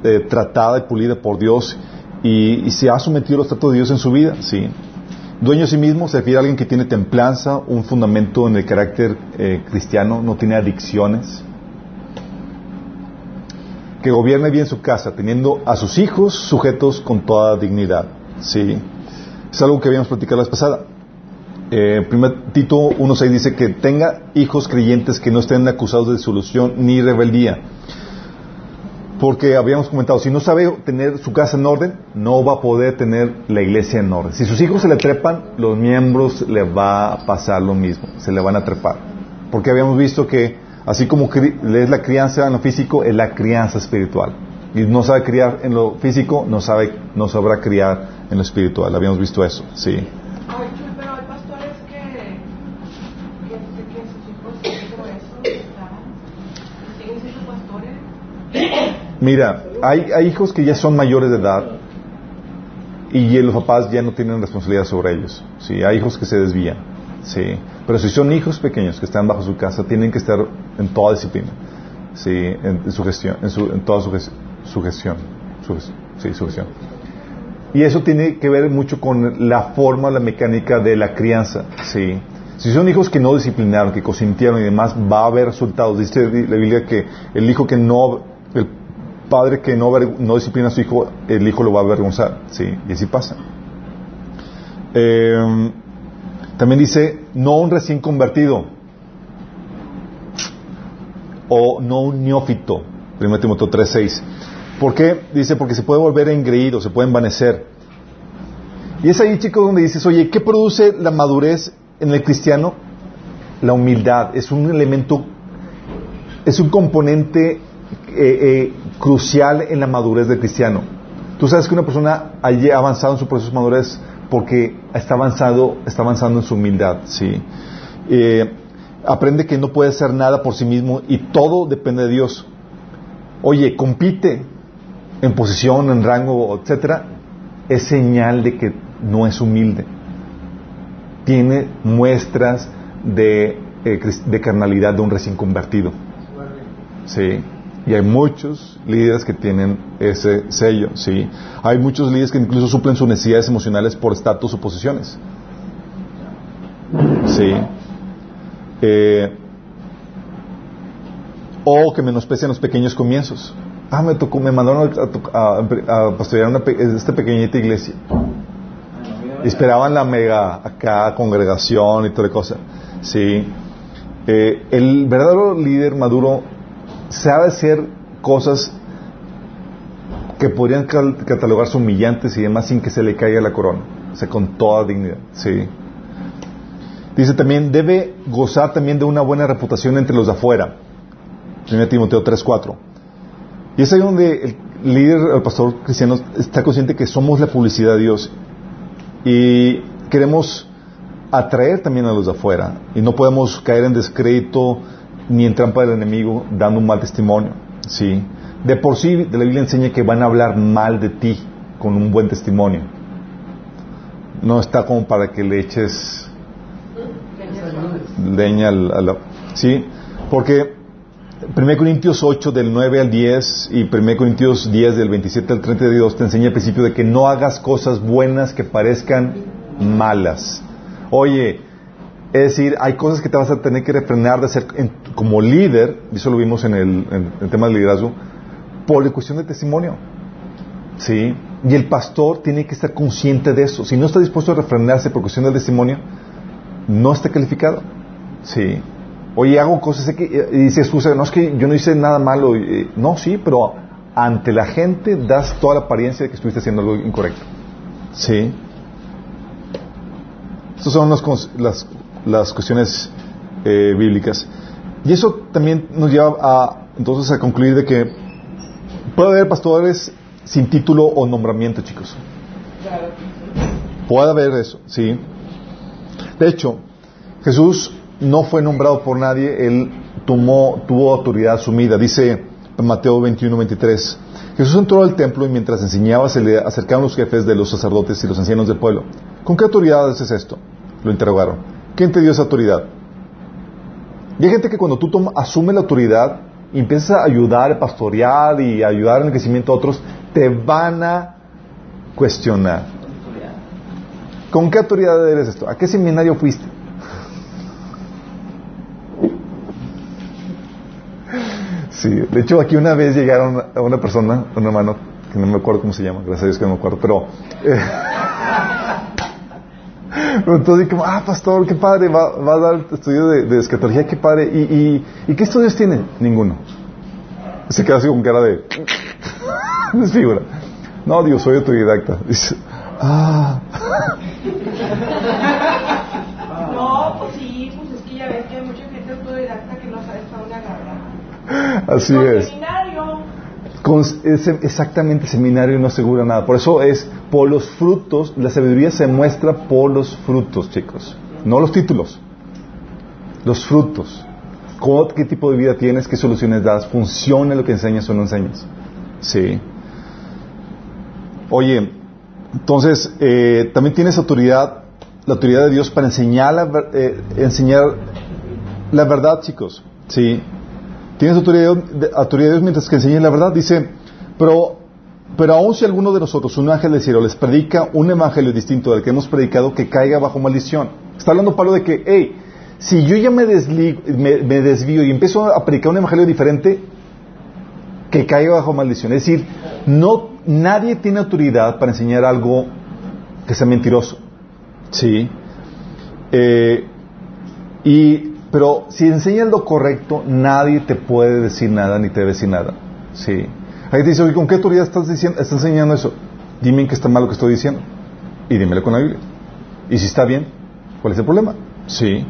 eh, tratada y pulida por Dios y, y se ha sometido a los tratos de Dios en su vida, sí. Dueño de sí mismo se refiere a alguien que tiene templanza, un fundamento en el carácter eh, cristiano, no tiene adicciones, que gobierne bien su casa, teniendo a sus hijos sujetos con toda dignidad, sí. Es algo que habíamos platicado la pasada. Eh, primer Tito 1.6 dice que tenga hijos creyentes que no estén acusados de disolución ni rebeldía. Porque habíamos comentado, si no sabe tener su casa en orden, no va a poder tener la iglesia en orden. Si sus hijos se le trepan, los miembros le va a pasar lo mismo, se le van a trepar. Porque habíamos visto que, así como es la crianza en lo físico, es la crianza espiritual. Y no sabe criar en lo físico, no, sabe, no sabrá criar en lo espiritual. Habíamos visto eso, sí. Mira, hay, hay hijos que ya son mayores de edad y los papás ya no tienen responsabilidad sobre ellos. Sí, hay hijos que se desvían. Sí, pero si son hijos pequeños que están bajo su casa, tienen que estar en toda disciplina. Sí, en, su gestión, en, su, en toda su, ges- su gestión. Su sí, su gestión. Y eso tiene que ver mucho con la forma, la mecánica de la crianza. Sí. Si son hijos que no disciplinaron, que consintieron y demás, va a haber resultados. Dice la Biblia que el hijo que no, el padre que no, no disciplina a su hijo, el hijo lo va a avergonzar. Sí, y así pasa. Eh, también dice, no un recién convertido o no un neófito. 1 Timoteo 3:6. ¿Por qué? Dice, porque se puede volver engreído, se puede envanecer. Y es ahí, chicos, donde dices, oye, ¿qué produce la madurez en el cristiano? La humildad. Es un elemento, es un componente eh, eh, crucial en la madurez del cristiano. Tú sabes que una persona haya avanzado en su proceso de madurez porque está avanzado, está avanzando en su humildad, ¿sí? Eh, aprende que no puede hacer nada por sí mismo y todo depende de Dios. Oye, compite en posición, en rango, etcétera, es señal de que no es humilde. Tiene muestras de, eh, de carnalidad de un recién convertido. Sí. Y hay muchos líderes que tienen ese sello, sí. Hay muchos líderes que incluso suplen sus necesidades emocionales por estatus o posiciones. Sí. Eh, o que menosprecian los pequeños comienzos. Ah, me tocó, me mandaron a, to- a, a pastorear una, esta pequeñita iglesia. Y esperaban la mega acá congregación y toda la cosa. Sí. Eh, el verdadero líder maduro sabe hacer cosas que podrían catalogarse humillantes y demás sin que se le caiga la corona. O sea, con toda dignidad. Sí. Dice también, debe gozar también de una buena reputación entre los de afuera. 1 Timoteo 3.4. Y es ahí donde el líder, el pastor cristiano, está consciente que somos la publicidad de Dios y queremos atraer también a los de afuera y no podemos caer en descrédito ni en trampa del enemigo dando un mal testimonio. ¿sí? De por sí, la Biblia enseña que van a hablar mal de ti con un buen testimonio. no está como para que le eches leña al, ¿Sí? Porque 1 Corintios 8 del 9 al 10 y 1 Corintios 10 del 27 al 32 te enseña el principio de que no hagas cosas buenas que parezcan malas. Oye, es decir, hay cosas que te vas a tener que refrenar de en- como líder, y eso lo vimos en el, tema del liderazgo, por cuestión de testimonio. ¿Sí? Y el pastor tiene que estar consciente de eso. Si no está dispuesto a refrenarse por cuestión del testimonio, no está calificado. Sí. Oye, hago cosas que, y dice excusa, no es que yo no hice nada malo. eh, no, sí, pero ante la gente das toda la apariencia de que estuviste haciendo algo incorrecto. Sí. Estas son las, las cuestiones eh, bíblicas. Y eso también nos lleva a, entonces, a concluir de que puede haber pastores sin título o nombramiento, chicos. Puede haber eso, sí. De hecho, Jesús no fue nombrado por nadie, él tomó, tuvo autoridad asumida. Dice Mateo 21, 23. Jesús entró al templo y mientras enseñaba se le acercaron los jefes de los sacerdotes y los ancianos del pueblo. ¿Con qué autoridad haces esto? Lo interrogaron. ¿Quién te dio esa autoridad? Y hay gente que cuando tú toma, asumes la autoridad y empiezas a ayudar, a pastorear y a ayudar en el crecimiento de otros, te van a cuestionar. ¿Con qué autoridad eres esto? ¿A qué seminario fuiste? Sí, de hecho aquí una vez llegaron a una persona, un hermano, que no me acuerdo cómo se llama, gracias a Dios que no me acuerdo, pero... eh, pero entonces como, ah, pastor, qué padre, va, va a dar estudio de, de escatología, qué padre. ¿Y, y, ¿Y qué estudios tiene? Ninguno. Se queda así con cara de... desfigura. No, digo, soy autodidacta. Dice, ah... No, pues sí, pues es que ya ves que hay mucha gente autodidacta que no sabe para dónde agarrar. Así es. Con ese- exactamente el seminario no asegura nada. Por eso es por los frutos, la sabiduría se muestra por los frutos, chicos. No los títulos. Los frutos. ¿Cómo- ¿Qué tipo de vida tienes? ¿Qué soluciones das? ¿Funciona lo que enseñas o no enseñas? Sí. Oye, entonces, eh, también tienes autoridad, la autoridad de Dios para enseñar la, eh, enseñar la verdad, chicos. Sí. Tienes autoridad, autoridad de Dios mientras que enseñes la verdad. Dice, pero, pero aun si alguno de nosotros, un ángel del cielo, les predica un evangelio distinto del que hemos predicado, que caiga bajo maldición. Está hablando Pablo de que, hey, si yo ya me, desli- me, me desvío y empiezo a predicar un evangelio diferente, que caiga bajo maldición. Es decir, no, nadie tiene autoridad para enseñar algo que sea mentiroso. Sí. Eh, y, pero si enseñas lo correcto, nadie te puede decir nada ni te debe decir nada. Sí. Ahí te dice, ¿con qué autoridad estás, diciendo, estás enseñando eso? Dime en qué está mal lo que estoy diciendo. Y dímelo con la Biblia. Y si está bien, ¿cuál es el problema? Sí.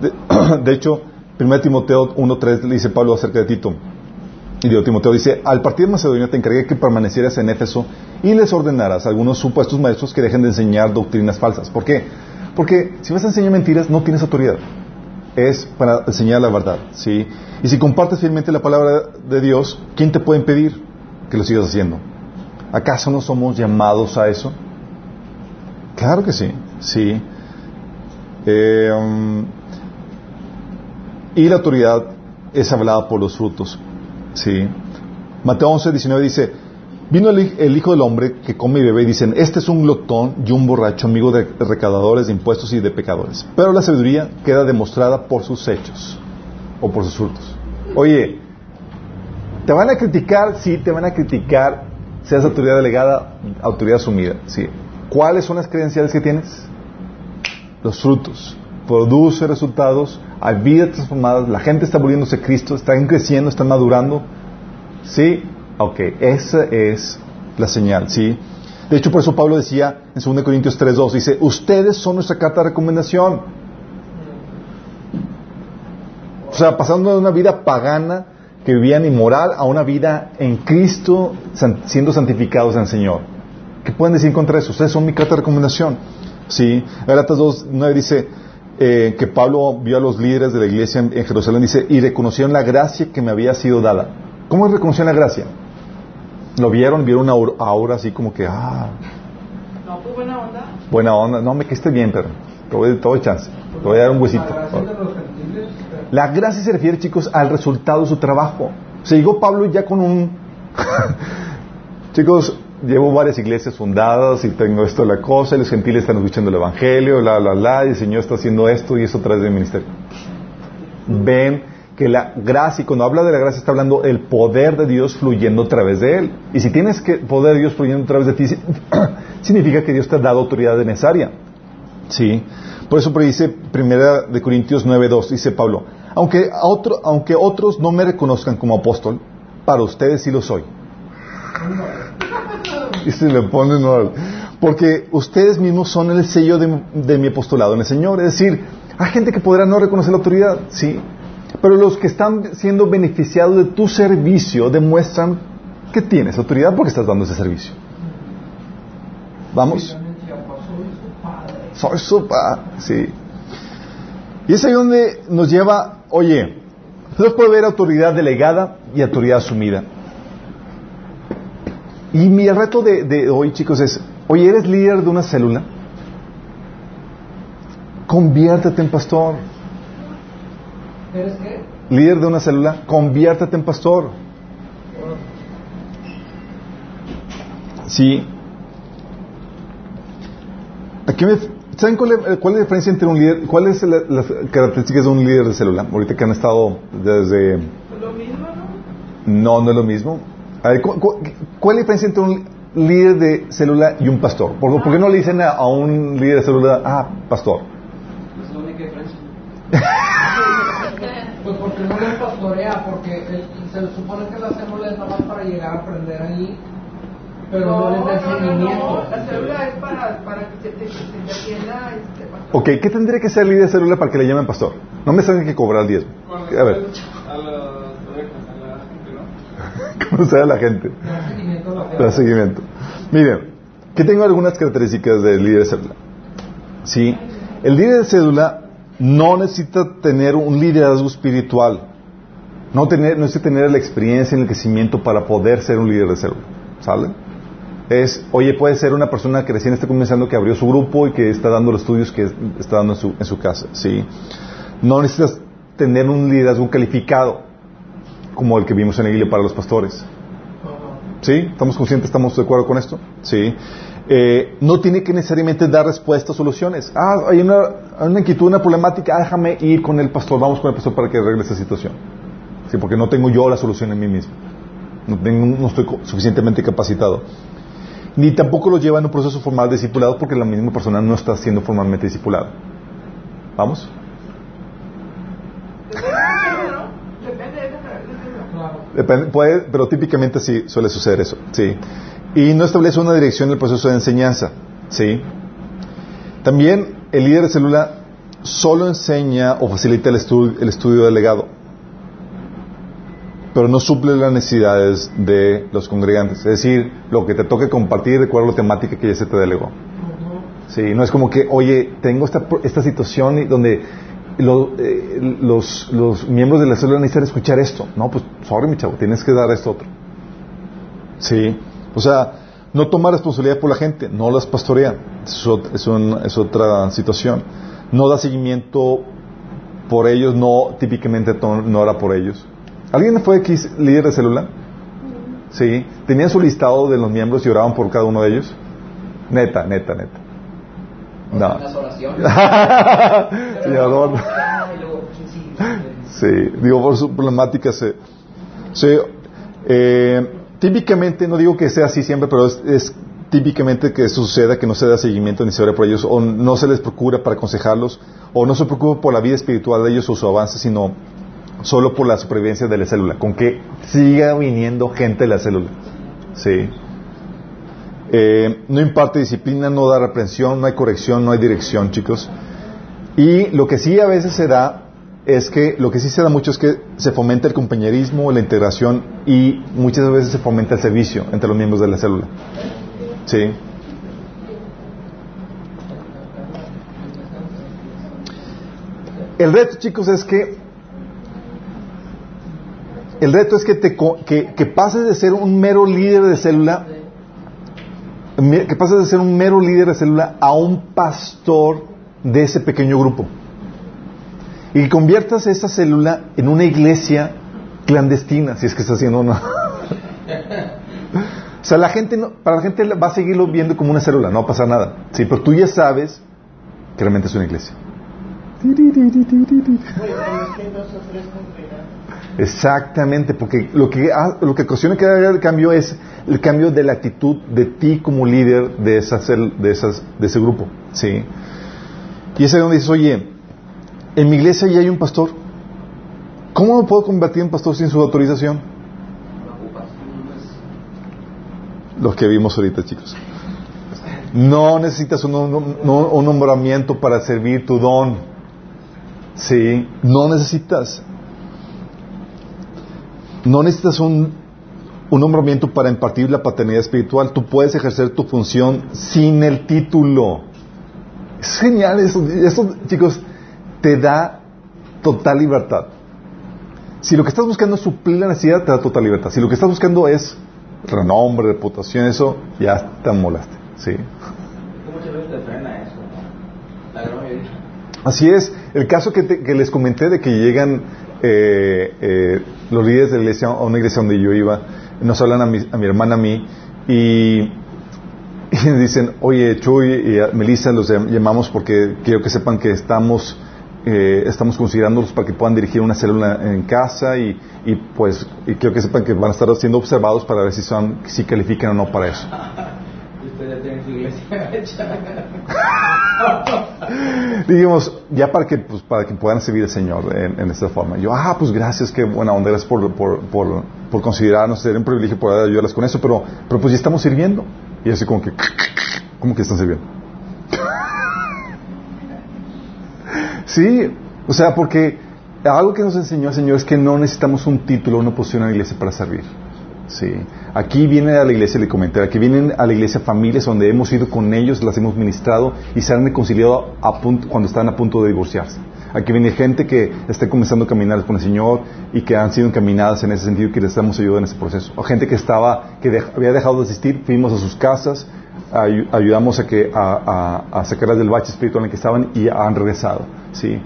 De, hecho, 1 Timoteo 1.3 le dice Pablo acerca de Tito. Y Timoteo dice, al partir de Macedonia te encargué que permanecieras en Éfeso y les ordenaras a algunos supuestos maestros que dejen de enseñar doctrinas falsas. ¿Por qué? Porque si vas a enseñar mentiras no tienes autoridad. Es para enseñar la verdad, ¿sí? Y si compartes fielmente la palabra de Dios, ¿quién te puede impedir que lo sigas haciendo? ¿Acaso no somos llamados a eso? Claro que sí, sí. Eh, um, y la autoridad es hablada por los frutos. Sí. Mateo 11, 19 dice, vino el, hij- el Hijo del Hombre que come y bebe y dicen, este es un glotón y un borracho, amigo de recaudadores de impuestos y de pecadores. Pero la sabiduría queda demostrada por sus hechos o por sus frutos. Oye, ¿te van a criticar? Sí, te van a criticar, seas autoridad delegada, autoridad asumida. Sí. ¿Cuáles son las credenciales que tienes? Los frutos. Produce resultados, hay vidas transformadas, la gente está volviéndose Cristo, están creciendo, están madurando. ¿Sí? Ok, esa es la señal, ¿sí? De hecho, por eso Pablo decía en 2 Corintios 3.2, dice, ustedes son nuestra carta de recomendación. O sea, pasando de una vida pagana que vivían inmoral a una vida en Cristo siendo santificados en el Señor. ¿Qué pueden decir contra eso? Ustedes son mi carta de recomendación. Sí. Galatas 2.9 dice eh, que Pablo vio a los líderes de la iglesia en, en Jerusalén dice, y reconocieron la gracia que me había sido dada. ¿Cómo reconocieron la gracia? Lo vieron, vieron una aura, así como que, ah, No, pues buena onda. Buena onda. No, me quedé bien, pero te voy, te doy chance. Te voy a dar un huesito. La gracia se refiere, chicos, al resultado de su trabajo. Se llegó Pablo ya con un... chicos, llevo varias iglesias fundadas y tengo esto la cosa, y los gentiles están escuchando el Evangelio, la, la, la, y el Señor está haciendo esto y eso a través del ministerio. Ven que la gracia, y cuando habla de la gracia está hablando el poder de Dios fluyendo a través de Él. Y si tienes que poder de Dios fluyendo a través de ti, si- significa que Dios te ha dado autoridad necesaria. Sí. Por eso dice Primera de Corintios 9:2 dice Pablo, aunque a otro, aunque otros no me reconozcan como apóstol, para ustedes sí lo soy. Y se le pone no, porque ustedes mismos son el sello de, de mi apostolado en el Señor. Es decir, hay gente que podrá no reconocer la autoridad, sí, pero los que están siendo beneficiados de tu servicio demuestran que tienes autoridad porque estás dando ese servicio. Vamos. padre. Soy su pa- sí. Y es ahí donde nos lleva, oye, Dios puede ver autoridad delegada y autoridad asumida. Y mi reto de, de hoy, chicos, es, oye, ¿eres líder de una célula? Conviértete en pastor. ¿Eres qué? Líder de una célula, conviértete en pastor. Sí. Aquí me- ¿Saben cuál es, cuál es la diferencia entre un líder? ¿Cuáles son la- las características de un líder de célula? Ahorita que han estado desde... Pues lo mismo, ¿no? No, no es lo mismo. A ver, ¿cu- cu- ¿cuál es la diferencia entre un líder de célula y un pastor? ¿Por, por qué no le dicen a, a un líder de célula, ah, pastor? Es la única diferencia. Pues porque no les pastorea, porque el- se supone que la célula es nada más para llegar a aprender ahí, pero no, les da no, no, seguimiento. no. La célula es para, para que se te, se te atienda este pastor. Ok, ¿qué tendría que ser el líder de célula para que le llamen pastor? No me saben que cobrar el diezmo. A ver, A la gente, ¿no? conocer a la gente. Dar seguimiento a la Dar seguimiento. Miren, que tengo algunas características del líder de célula. ¿Sí? El líder de célula no necesita tener un liderazgo espiritual. No, tener, no necesita tener la experiencia y el crecimiento para poder ser un líder de célula. ¿Sale? Es, oye, puede ser una persona que recién está comenzando, que abrió su grupo y que está dando los estudios que está dando en su, en su casa. ¿Sí? No necesitas tener un liderazgo calificado como el que vimos en iglesia para los pastores. ¿Sí? ¿Estamos conscientes? ¿Estamos de acuerdo con esto? Sí. Eh, no tiene que necesariamente dar respuestas, soluciones. Ah, hay una, hay una inquietud, una problemática, ah, déjame ir con el pastor, vamos con el pastor para que arregle esa situación. Sí, porque no tengo yo la solución en mí mismo. No, tengo, no estoy suficientemente capacitado. Ni tampoco lo lleva en un proceso formal de discipulado porque la misma persona no está siendo formalmente discipulada. ¿Vamos? Depende, ¿no? Depende de esa célula. Claro. Depende- puede, pero típicamente sí suele suceder eso, sí. Y no establece una dirección en el proceso de enseñanza, sí. También el líder de célula solo enseña o facilita el, estu- el estudio delegado, pero no suple las necesidades de los congregantes. Es decir, lo que te toque compartir de acuerdo a la temática que ya se te delegó. Sí, no es como que, oye, tengo esta, esta situación donde lo- eh, los, los miembros de la célula necesitan escuchar esto. No, pues, sorry, mi chavo, tienes que dar esto otro. Sí, o sea, no toma responsabilidad por la gente, no las pastorea. Es, un- es otra situación. No da seguimiento por ellos, no típicamente no ora por ellos. ¿Alguien fue aquí líder de célula? Sí. ¿Tenían su listado de los miembros y oraban por cada uno de ellos? Neta, neta, neta. No. Las oraciones. Señor Adorno. Ay, luego, sí, digo, por su problemática se... se, eh, típicamente, no digo que sea así siempre, pero es, es típicamente que suceda, que no se da seguimiento ni se ore por ellos, o no se les procura para aconsejarlos, o no se preocupa por la vida espiritual de ellos o su avance, sino solo por la supervivencia de la célula, con que siga viniendo gente de la célula. Sí. Eh, no imparte disciplina, no da reprensión, no hay corrección, no hay dirección, chicos. Y lo que sí a veces se da es que, lo que sí se da mucho es que se fomenta el compañerismo, la integración y muchas veces se fomenta el servicio entre los miembros de la célula. Sí. El reto, chicos, es que el reto es que, te, que, pases de ser un mero líder de célula, que pasas de ser un mero líder de célula a un pastor de ese pequeño grupo. Y que conviertas esa célula en una iglesia clandestina, si es que está haciendo una. o sea, la gente no- para la gente va a seguirlo viendo como una célula, no va a pasar nada. Sí, pero tú ya sabes que realmente es una iglesia. Exactamente, porque lo que, lo que ocasiona que el cambio es el cambio de la actitud de ti como líder de, esa cel- de, esas, de ese grupo. ¿sí? Y es donde dices, oye, en mi iglesia ya hay un pastor. ¿Cómo me puedo convertir en pastor sin su autorización? Los que vimos ahorita, chicos. No necesitas un, un nombramiento para servir tu don. Sí, no necesitas. No necesitas un, nombramiento para impartir la paternidad espiritual. Tú puedes ejercer tu función sin el título. Es genial eso. Eso, chicos, te da total libertad. Si lo que estás buscando es suplir la necesidad, te da total libertad. Si lo que estás buscando es renombre, reputación, eso, ya te molaste. Sí. Muchas veces te frena eso, ¿no? La gran mayoría. Así es. El caso que, te- que les comenté de que llegan eh, eh, los líderes de la iglesia a una iglesia donde yo iba, nos hablan a mi, a mi hermana, a mí, y, y dicen, oye, Chuy y a Melissa los llam- llamamos porque quiero que sepan que estamos, eh, estamos considerándolos para que puedan dirigir una célula en casa y, y pues y quiero que sepan que van a estar siendo observados para ver si son si califican o no para eso. Ya su iglesia hecha. Dijimos, ya para que, pues, para que puedan servir al Señor en, esta forma. Yo, ah, pues gracias, qué buena onda, gracias por, por, por, considerarnos, sería un privilegio poder ayudarlas con eso, pero, pero pues ya estamos sirviendo. Y así como que, ¿cómo que están sirviendo? sí, o sea, porque algo que nos enseñó el Señor es que no necesitamos un título, una posición en la iglesia para servir. Sí. Aquí viene a la iglesia, le comenté, aquí vienen a la iglesia familias donde hemos ido con ellos, las hemos ministrado y se han reconciliado a punto, cuando están a punto de divorciarse. Aquí viene gente que está comenzando a caminar con el Señor y que han sido encaminadas en ese sentido y que les damos ayuda en ese proceso. O gente que estaba, que había dejado de asistir, fuimos a sus casas, ayu- ayudamos a, que, a, sacarlas del bache espiritual en el que estaban y han regresado. ¿sí?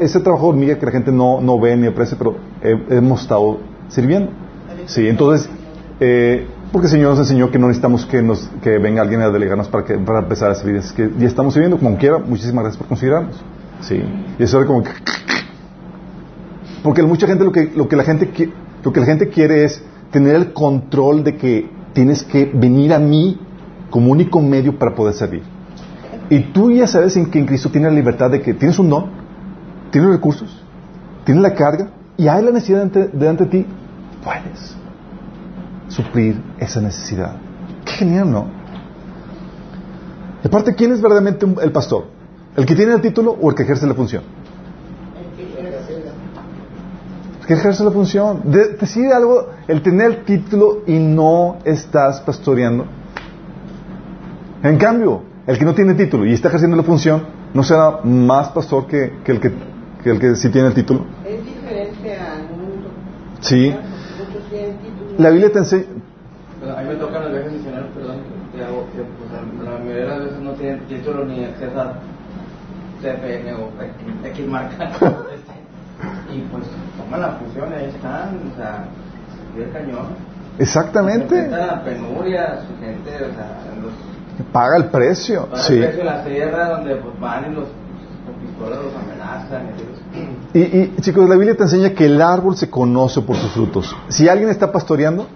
Ese trabajo hormiga que la gente no, no ve ni aprecia, pero he- hemos estado sirviendo. Sí, entonces, eh, porque el Señor nos enseñó que no necesitamos que, nos, que venga alguien a delegarnos para, que, para empezar a servir, es que ya estamos sirviendo como quiera. Muchísimas gracias por considerarnos. Sí, y eso era como que... Porque mucha gente lo que, lo que la gente lo que la gente quiere es tener el control de que tienes que venir a mí como único medio para poder servir. Y tú ya sabes en que en Cristo tienes la libertad de que tienes un don, tienes recursos, tienes la carga y hay la necesidad delante de ti, puedes suplir esa necesidad. Qué genial, ¿no? Y aparte, ¿quién es verdaderamente el pastor? ¿El que tiene el título o el que ejerce la función? El que ejerce la función. De, decir algo, el tener el título y no estás pastoreando. En cambio, el que no tiene título y está ejerciendo la función, ¿no será más pastor que, que el, que, que el que sí tiene el título? Es diferente al mundo. Sí. La Biblia te enseña... A mí me tocan los viajes misioneros, perdón, que hago, que pues, la, mayoría de las veces no tienen título ni acceso a CFN o X, marca. y pues toman la función y ahí están, o sea, y el cañón. Exactamente. La penuria, su gente, o sea, los, Paga el precio. para Sí. el precio de la tierra donde pues van y los, con pistolas los amenazan. Y, Y, chicos, la Biblia te enseña que el árbol se conoce por sus frutos. Si alguien está pastoreando,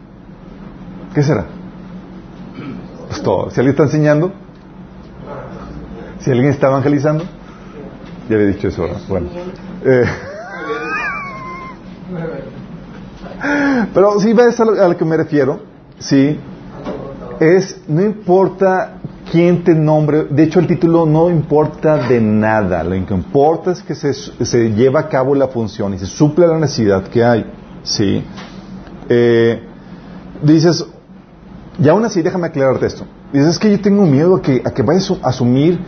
¿qué será? Pues todo. Si alguien está enseñando, si alguien está evangelizando, ya había dicho eso, ¿verdad? Bueno. Eh, pero si ves a lo, a lo que me refiero, sí, es, no importa quién te nombre, de hecho el título no importa de nada, lo que importa es que se, se lleva a cabo la función y se suple la necesidad que hay, sí. Eh, dices, y aún así, déjame aclararte esto. Dices, es que yo tengo miedo a que, a que vayas a asumir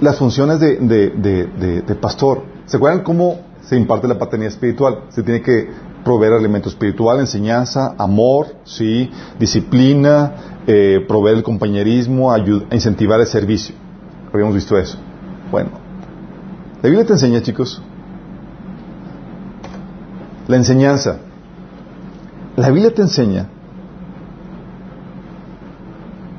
las funciones de, de, de, pastor. ¿Se acuerdan cómo se imparte la paternidad espiritual? Se tiene que proveer alimento espiritual, enseñanza, amor, sí, disciplina, eh, proveer el compañerismo, ayu- incentivar el servicio. Habíamos visto eso. Bueno, la Biblia te enseña, chicos, la enseñanza. La Biblia te enseña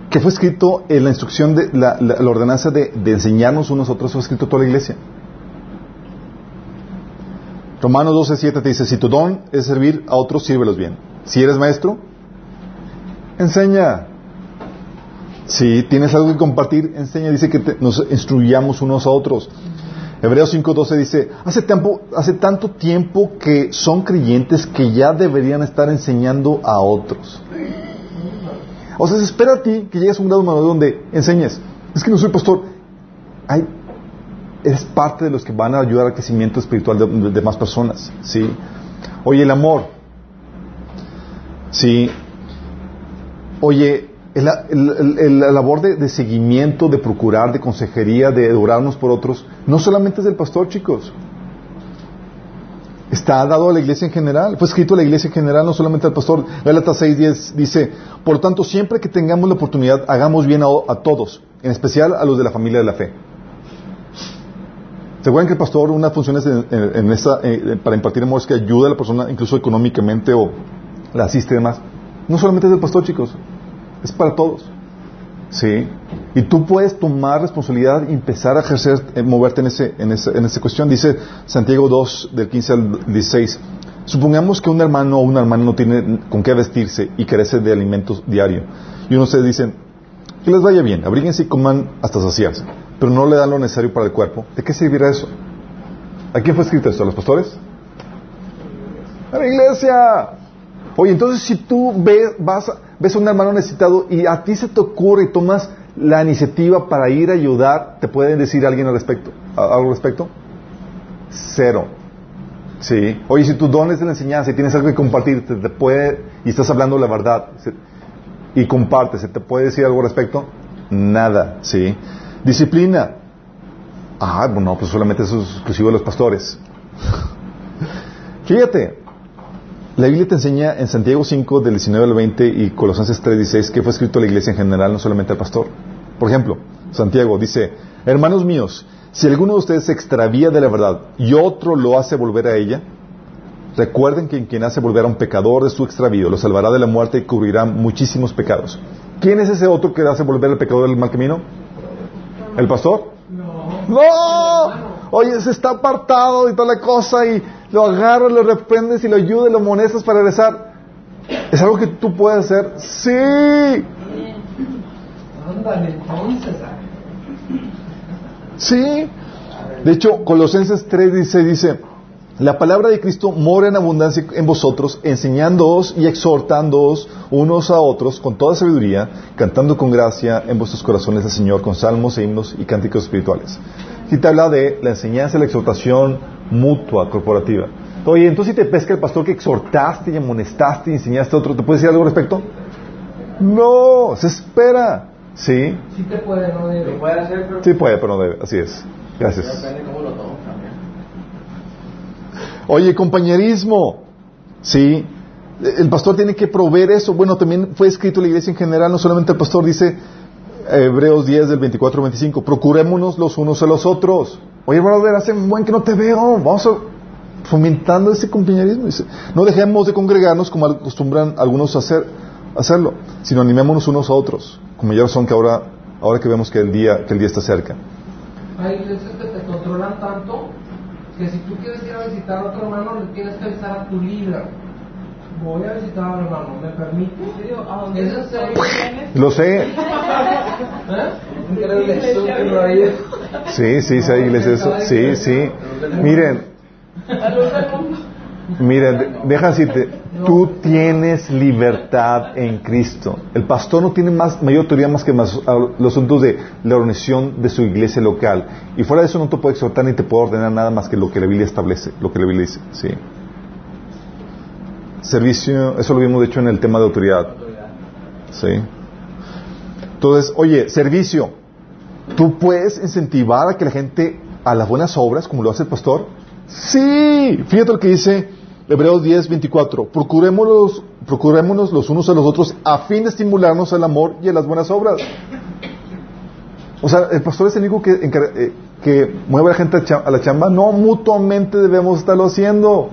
que fue escrito en la instrucción de la, ordenanza de, de enseñarnos unos a otros, fue escrito toda la iglesia. Romanos 12, 7 te dice, si tu don es servir a otros, sírvelos bien. Si eres maestro, enseña. Si tienes algo que compartir, enseña. Dice que nos instruyamos unos a otros. Hebreos 5.12 dice, hace, tiempo, hace tanto tiempo que son creyentes que ya deberían estar enseñando a otros. O sea, se espera a ti que llegues a un grado maduro donde enseñes. Es que no soy pastor. Hay, eres parte de los que van a ayudar al crecimiento espiritual de, más personas. ¿sí? Oye, el amor. Sí. Oye, el- el- la labor de, seguimiento, de procurar, de consejería, de orarnos por otros, no solamente es del pastor, chicos. Está dado a la iglesia en general. Fue escrito a la iglesia en general, no solamente al pastor. Gálatas 6.10 dice, por tanto, siempre que tengamos la oportunidad, hagamos bien a todos, en especial a los de la familia de la fe. ¿Se acuerdan que el pastor, una función es en, en- eh, para impartir amor es que ayuda a la persona incluso económicamente o la asiste y demás? No solamente es del pastor, chicos, es para todos. ¿Sí? Y tú puedes tomar responsabilidad y empezar a ejercer, eh, moverte en, ese, en, ese, en esa cuestión. Dice Santiago 2, del 15 al 16. Supongamos que un hermano o una hermana no tiene con qué vestirse y carece de alimentos diario. Y uno se dicen, que les vaya bien, abríguense y coman hasta saciarse, pero no le dan lo necesario para el cuerpo. ¿De qué servirá eso? ¿A quién fue escrito esto? ¿A los pastores? A la iglesia. Oye, entonces si tú ves, vas, ves a un hermano necesitado y a ti se te ocurre y tomas la iniciativa para ir a ayudar, ¿te puede decir alguien al respecto? ¿A- ¿Algo al respecto? Cero. Sí. Oye, si tu don es de la enseñanza y tienes algo que compartir, te, te puede, y estás hablando la verdad, y compartes, ¿se te puede decir algo al respecto? Nada, ¿sí? Disciplina. Ah, bueno, pues solamente eso es exclusivo de los pastores. Fíjate, la Biblia te enseña en Santiago 5, del 19 al 20 y Colosenses 3, 16, que fue escrito a la iglesia en general, no solamente al pastor. Por ejemplo, Santiago dice, hermanos míos, si alguno de ustedes se extravía de la verdad y otro lo hace volver a ella, recuerden que quien hace volver a un pecador de su extravío lo salvará de la muerte y cubrirá muchísimos pecados. ¿Quién es ese otro que hace volver al pecador del mal camino? ¿El pastor? No. Oye, se está apartado y toda la cosa y lo agarras, lo reprendes y lo ayudas lo amonestas para regresar. ¿Es algo que tú puedes hacer? Sí. Ándale, entonces. Sí. De hecho, Colosenses 3 dice, dice, la palabra de Cristo mora en abundancia en vosotros, enseñándoos y exhortándoos unos a otros con toda sabiduría, cantando con gracia en vuestros corazones al Señor con salmos e himnos y cánticos espirituales. Aquí te habla de la enseñanza y la exhortación mutua, corporativa. Oye, entonces si te pesca el pastor que exhortaste y amonestaste y enseñaste a otro, ¿te puedes decir algo al respecto? No, se espera. Sí, Sí te puede, no Lo debe. puede hacer, pero sí puede, pero no debe. Así es. Gracias. depende cómo lo tomo también. Oye, compañerismo. Sí. El pastor tiene que proveer eso. Bueno, también fue escrito en la iglesia en general, no solamente el pastor, dice Hebreos 10 del 24 al 25, procurémonos los unos a los otros. Oye, brother, hace un buen que no te veo. Vamos a fomentando ese compañerismo. No dejemos de congregarnos como acostumbran algunos a hacer, hacerlo, sino animémonos unos a otros, con mayor razón que ahora, ahora que vemos que el día, que el día está cerca. Hay iglesias que te controlan tanto que si tú quieres ir a visitar a otro hermano, le tienes que avisar a tu líder. Voy a visitar a mi hermano, ¿me permite? Digo, ¿a dónde ¿Es en serio? Lo sé. ¿Eh? Increíble, Sí, sí, sí, hay iglesias eso. Sí, sí. Miren, miren, de- deja decirte, tú tienes libertad en Cristo. El pastor no tiene más, mayor autoridad más que más, los asuntos de la organización de su iglesia local. Y fuera de eso no te puede exhortar ni te puede ordenar nada más que lo que la Biblia establece, lo que la Biblia dice. Sí. Servicio, eso lo vimos de hecho en el tema de autoridad. Sí. Entonces, oye, servicio. ¿Tú puedes incentivar a que la gente a las buenas obras, como lo hace el pastor? Sí. Fíjate lo que dice Hebreos 10, 24. Procurémonos, procurémonos los unos a los otros a fin de estimularnos al amor y a las buenas obras. O sea, el pastor es el único que, eh, que mueve a la gente a la chamba. No, mutuamente debemos estarlo haciendo.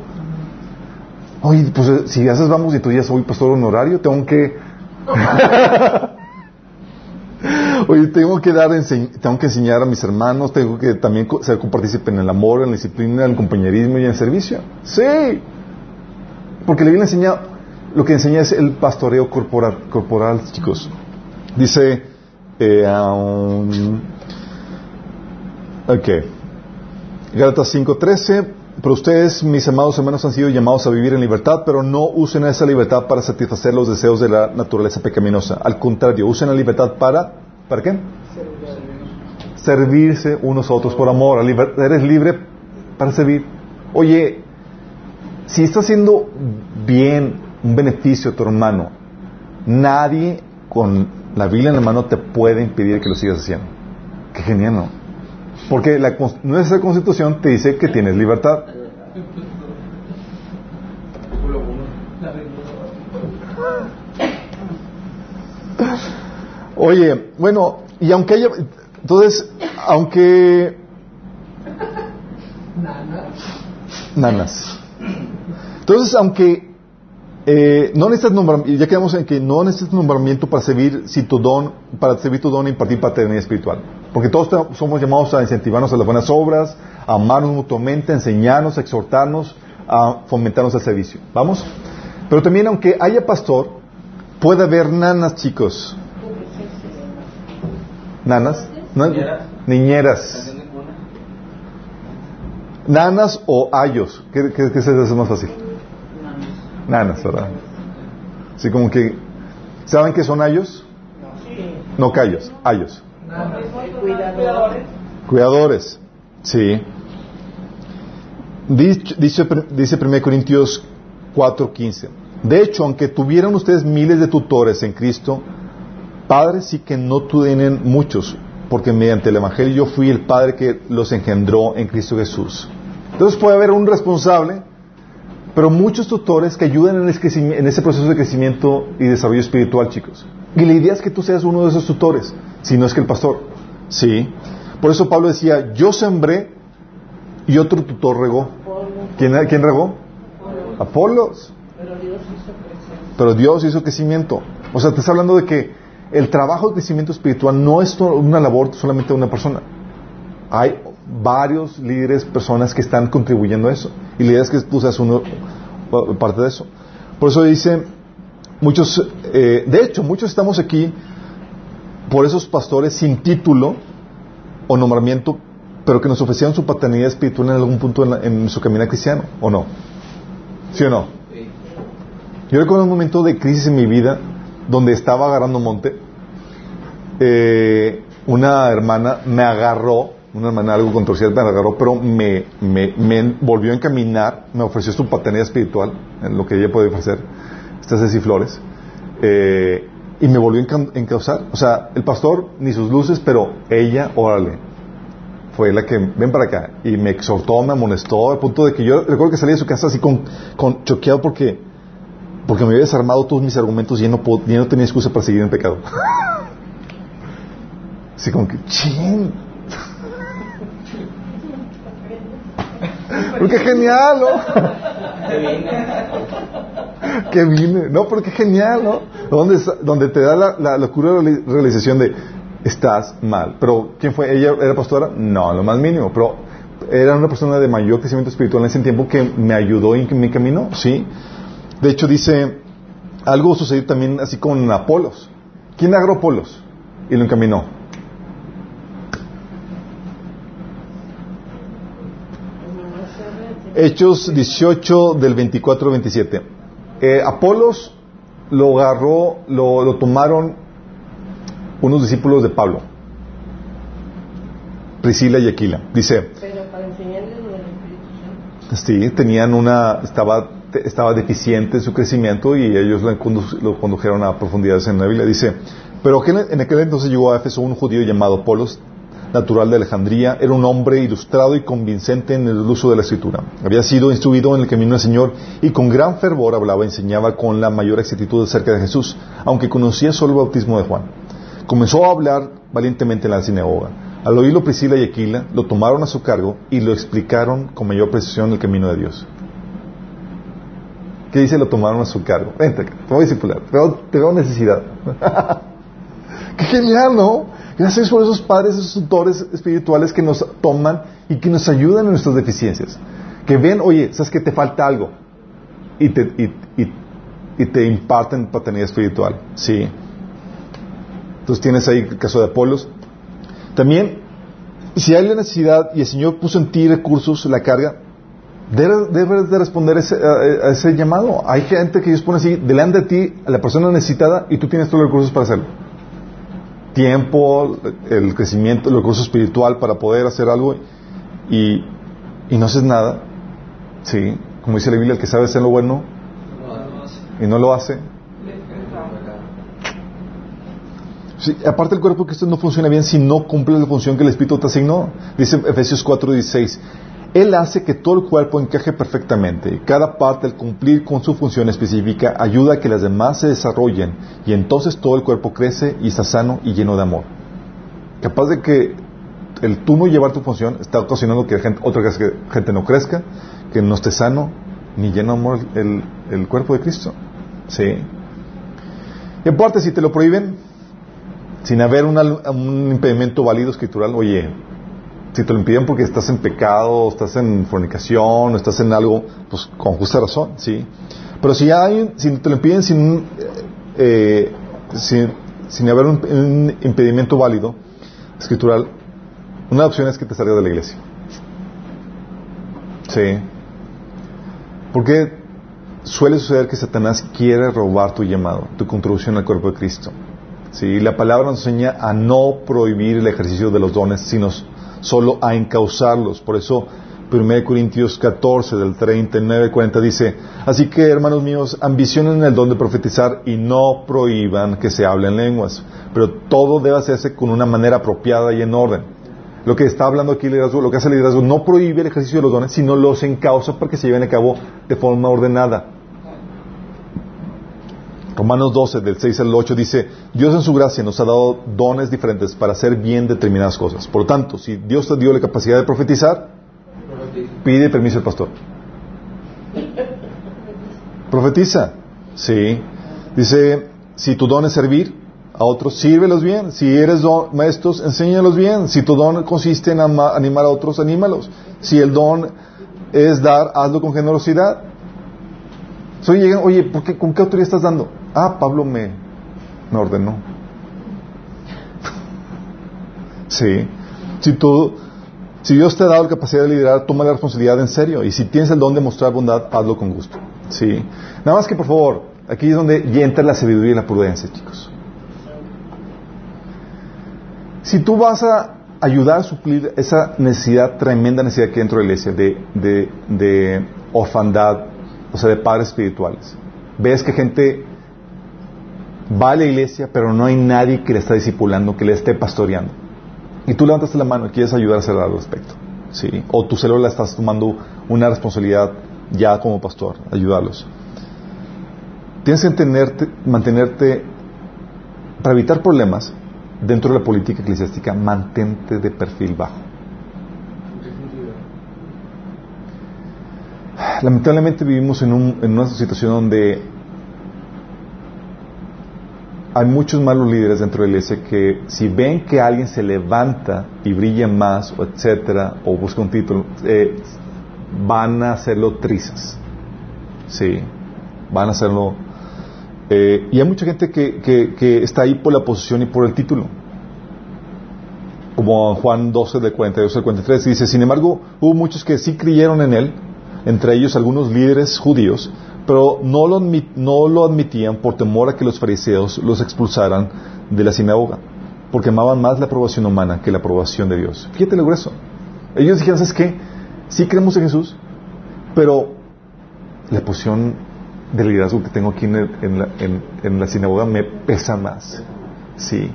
Oye, pues eh, si haces vamos y tú ya soy pastor honorario, tengo que... Oye, tengo que dar, tengo que enseñar a mis hermanos, tengo que también ser partícipe en el amor, en la disciplina, en el compañerismo y en el servicio. Sí. Porque la Biblia enseña, lo que enseña es el pastoreo corporal, corporal chicos. Dice, eh, um, ok. Gálatas 5:13, pero ustedes, mis amados hermanos, han sido llamados a vivir en libertad, pero no usen esa libertad para satisfacer los deseos de la naturaleza pecaminosa. Al contrario, usen la libertad para, ¿para qué? Servirse unos a otros por amor. Eres libre para servir. Oye, si estás haciendo bien un beneficio a tu hermano, nadie con la Biblia en la mano te puede impedir que lo sigas haciendo. Qué genial, ¿no? Porque la, nuestra constitución te dice que tienes libertad. Oye, bueno, y aunque haya, entonces, aunque Nana. nanas. Entonces, aunque eh, no necesitas nombramiento, ya quedamos en que no necesitas nombramiento para servir si tu don, para servir tu don y impartir paternidad espiritual. Porque todos somos llamados a incentivarnos a las buenas obras, a amarnos mutuamente, a enseñarnos, a exhortarnos, a fomentarnos el servicio. ¿Vamos? Pero también, aunque haya pastor, puede haber nanas, chicos. ¿Nanas? Niñeras. Nanas o ayos. ¿Qué, qué, qué se hace más fácil? Nanas, ¿verdad? Así como que... ¿Saben qué son ayos? No callos, ayos. Cuidadores. Cuidadores. Sí. Dice, dice 1 Corintios 4:15. De hecho, aunque tuvieran ustedes miles de tutores en Cristo, padres sí que no tienen muchos, porque mediante el Evangelio yo fui el padre que los engendró en Cristo Jesús. Entonces puede haber un responsable, pero muchos tutores que ayudan en, el crecimi- en ese proceso de crecimiento y desarrollo espiritual, chicos. Y la idea es que tú seas uno de esos tutores, si no es que el pastor. Sí. Por eso Pablo decía, yo sembré y otro tutor regó. ¿Quién, quién regó? Apolos. Pero Dios hizo crecer. Pero Dios hizo crecimiento. O sea, te está hablando de que el trabajo de crecimiento espiritual no es una labor solamente de una persona. Hay varios líderes, personas que están contribuyendo a eso. Y la idea es que seas uno, pa- parte de eso. Por eso dice, muchos, eh, de hecho, muchos estamos aquí por esos pastores sin título o nombramiento, pero que nos ofrecieron su paternidad espiritual en algún punto en, su caminar cristiano, ¿o no? ¿Sí o no? Yo recuerdo un momento de crisis en mi vida donde estaba agarrando monte. Eh, una hermana me agarró, una hermana algo controversial me agarró, pero me, me, me volvió a encaminar, me ofreció su paternidad espiritual, en lo que ella podía ofrecer, estas Ceci Flores, eh, y me volvió a enca- encauzar. O sea, el pastor, ni sus luces, pero ella, órale, fue la que, ven para acá, y me exhortó, me amonestó, al punto de que yo recuerdo que salí de su casa así con, con choqueado porque, porque me había desarmado todos mis argumentos y no, pod- ya no tenía excusa para seguir en pecado. así como que, chin. Porque genial, ¿no? Que vine. No, porque genial, ¿no? Donde, donde te da la, la locura de la realización de estás mal. Pero, ¿quién fue? ¿Ella era pastora? No, lo más mínimo. Pero era una persona de mayor crecimiento espiritual en ese tiempo que me ayudó y que me encaminó, ¿sí? De hecho, dice, algo sucedió también así con Apolos. ¿Quién agarró Apolos? Y lo encaminó. Hechos 18 del 24 al 27. Eh, Apolos lo agarró, lo, lo tomaron unos discípulos de Pablo, Priscila y Aquila. Dice, Pero para enseñarles lo del Espíritu Santo. sí, tenían una, estaba, estaba deficiente en su crecimiento y ellos lo, condu- lo condujeron a profundidades en la Biblia. Dice, pero aquel- en aquel entonces llegó a Éfeso un judío llamado Apolos, natural de Alejandría, era un hombre ilustrado y convincente en el uso de la escritura. Había sido instruido en el camino del Señor y con gran fervor hablaba y enseñaba con la mayor exactitud acerca de Jesús, aunque conocía solo el bautismo de Juan. Comenzó a hablar valientemente en la sinagoga. Al oírlo Priscila y Aquila, lo tomaron a su cargo y lo explicaron con mayor precisión el camino de Dios. ¿Qué dice? Lo tomaron a su cargo. Vente, te voy a discipular. Te veo, necesidad. Qué genial, ¿no? Gracias por esos padres, esos tutores espirituales que nos toman y que nos ayudan en nuestras deficiencias. Que ven, oye, sabes que te falta algo y te, imparten paternidad espiritual. Sí. Entonces tienes ahí el caso de Apolos. También, si hay la necesidad y el Señor puso en ti recursos, la carga, debes, debes de responder ese, a, a ese llamado. Hay gente que Dios pone así delante de ti, a la persona necesitada, y tú tienes todos los recursos para hacerlo tiempo, el crecimiento, el recurso espiritual para poder hacer algo y, y no haces nada. Sí, como dice la Biblia, el que sabe hacer lo bueno y no lo hace. Sí, aparte el cuerpo de Cristo no funciona bien si no cumple la función que el Espíritu te asignó. Dice Efesios 4:16. Él hace que todo el cuerpo encaje perfectamente y cada parte al cumplir con su función específica ayuda a que las demás se desarrollen y entonces todo el cuerpo crece y está sano y lleno de amor. Capaz de que el tú no llevar tu función está ocasionando que gente, otra que gente no crezca, que no esté sano ni lleno de amor el, cuerpo de Cristo. Sí. Y aparte, si te lo prohíben, sin haber un impedimento válido escritural, oye, si te lo impiden porque estás en pecado, estás en fornicación, estás en algo, pues con justa razón, ¿sí? Pero si hay, si te lo impiden sin, eh, sin, sin, haber un, un, impedimento válido, escritural, una opción es que te salgas de la iglesia. ¿Sí? Porque suele suceder que Satanás quiere robar tu llamado, tu contribución al cuerpo de Cristo. ¿Sí? La palabra nos enseña a no prohibir el ejercicio de los dones, sino solo a encauzarlos. Por eso 1 Corintios 14 del 39 40 dice, así que hermanos míos, ambicionen el don de profetizar y no prohíban que se hablen lenguas, pero todo debe hacerse con una manera apropiada y en orden. Lo que está hablando aquí el liderazgo, lo que hace el liderazgo, no prohíbe el ejercicio de los dones, sino los encausa para que se lleven a cabo de forma ordenada. Romanos 12, del 6 al 8 dice, Dios en su gracia nos ha dado dones diferentes para hacer bien determinadas cosas. Por lo tanto, si Dios te dio la capacidad de profetizar, pide permiso al pastor. Profetiza. Sí. Dice, si tu don es servir a otros, sírvelos bien. Si eres don, maestros, enséñalos bien. Si tu don consiste en animar a otros, anímalos. Si el don es dar, hazlo con generosidad. So, llegan, oye, ¿por qué, ¿con qué autoridad estás dando? Ah, Pablo me, me ordenó. sí. Si tú, si Dios te ha dado la capacidad de liderar, toma la responsabilidad en serio. Y si tienes el don de mostrar bondad, hazlo con gusto. Sí. Nada más que, por favor, aquí es donde ya entra la sabiduría y la prudencia, chicos. Si tú vas a ayudar a suplir esa necesidad, tremenda necesidad que hay dentro de la iglesia, de, de, de orfandad, o sea, de padres espirituales, ves que gente va a la iglesia, pero no hay nadie que le está discipulando, que le esté pastoreando. Y tú levantas la mano y quieres ayudar a hacer al respecto. ¿sí? O tu célula estás tomando una responsabilidad ya como pastor, ayudarlos. Tienes que tenerte, mantenerte, para evitar problemas dentro de la política eclesiástica, mantente de perfil bajo. Lamentablemente vivimos en, un, en una situación donde hay muchos malos líderes dentro de la iglesia que si ven que alguien se levanta y brilla más, o etcétera, o busca un título, eh, van a hacerlo trizas. Sí, van a hacerlo. Eh, y hay mucha gente que, está ahí por la posición y por el título. Como Juan 12, de 42 al 43, dice: Sin embargo, hubo muchos que sí creyeron en él, entre ellos algunos líderes judíos, pero no lo, no lo, admitían por temor a que los fariseos los expulsaran de la sinagoga, porque amaban más la aprobación humana que la aprobación de Dios. Fíjate lo grueso. Ellos dijeron, ¿sabes qué? Sí creemos en Jesús, pero la posición de liderazgo que tengo aquí en, la, en la, sinagoga me pesa más. Sí.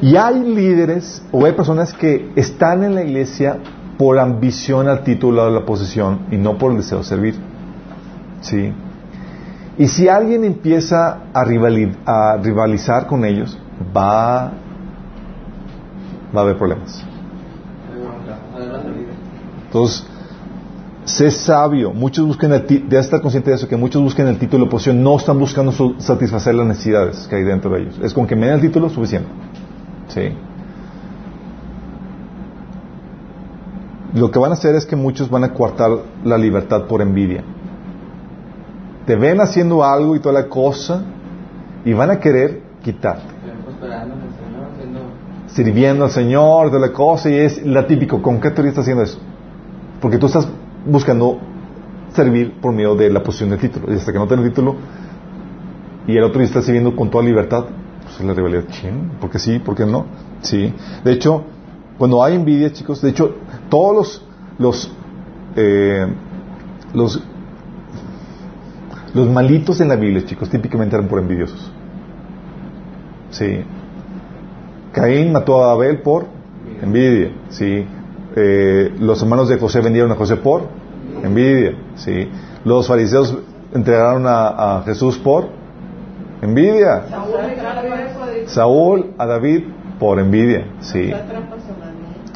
Y hay líderes o hay personas que están en la iglesia por ambición al título de la posición y no por el deseo de servir. ¿Sí? Y si alguien empieza a, rivali- a rivalizar con ellos, va, a haber problemas. Entonces, sé sabio. Muchos buscan el ya estar consciente de eso, que muchos buscan el título de posición, no están buscando satisfacer las necesidades que hay dentro de ellos. Es con que me den el título suficiente. Sí. Lo que van a hacer es que muchos van a coartar la libertad por envidia. Te ven haciendo algo y toda la cosa y van a querer quitarte sirviendo al Señor, de la cosa, y es la típico. ¿Con qué teoría estás haciendo eso? Porque tú estás buscando servir por medio de la posición del título. Y hasta que no tenga el título, y el otro está sirviendo con toda libertad, pues es la rivalidad. ¿Por qué sí? ¿Por qué no? Sí. De hecho, cuando hay envidia, chicos, de hecho, todos los, los, eh, los, los malitos en la Biblia, chicos, típicamente eran por envidiosos. Sí. Caín mató a Abel por envidia, sí. Eh, los hermanos de José vendieron a José por envidia, sí. Los fariseos entregaron a, a Jesús por envidia. Saúl a David por envidia, sí.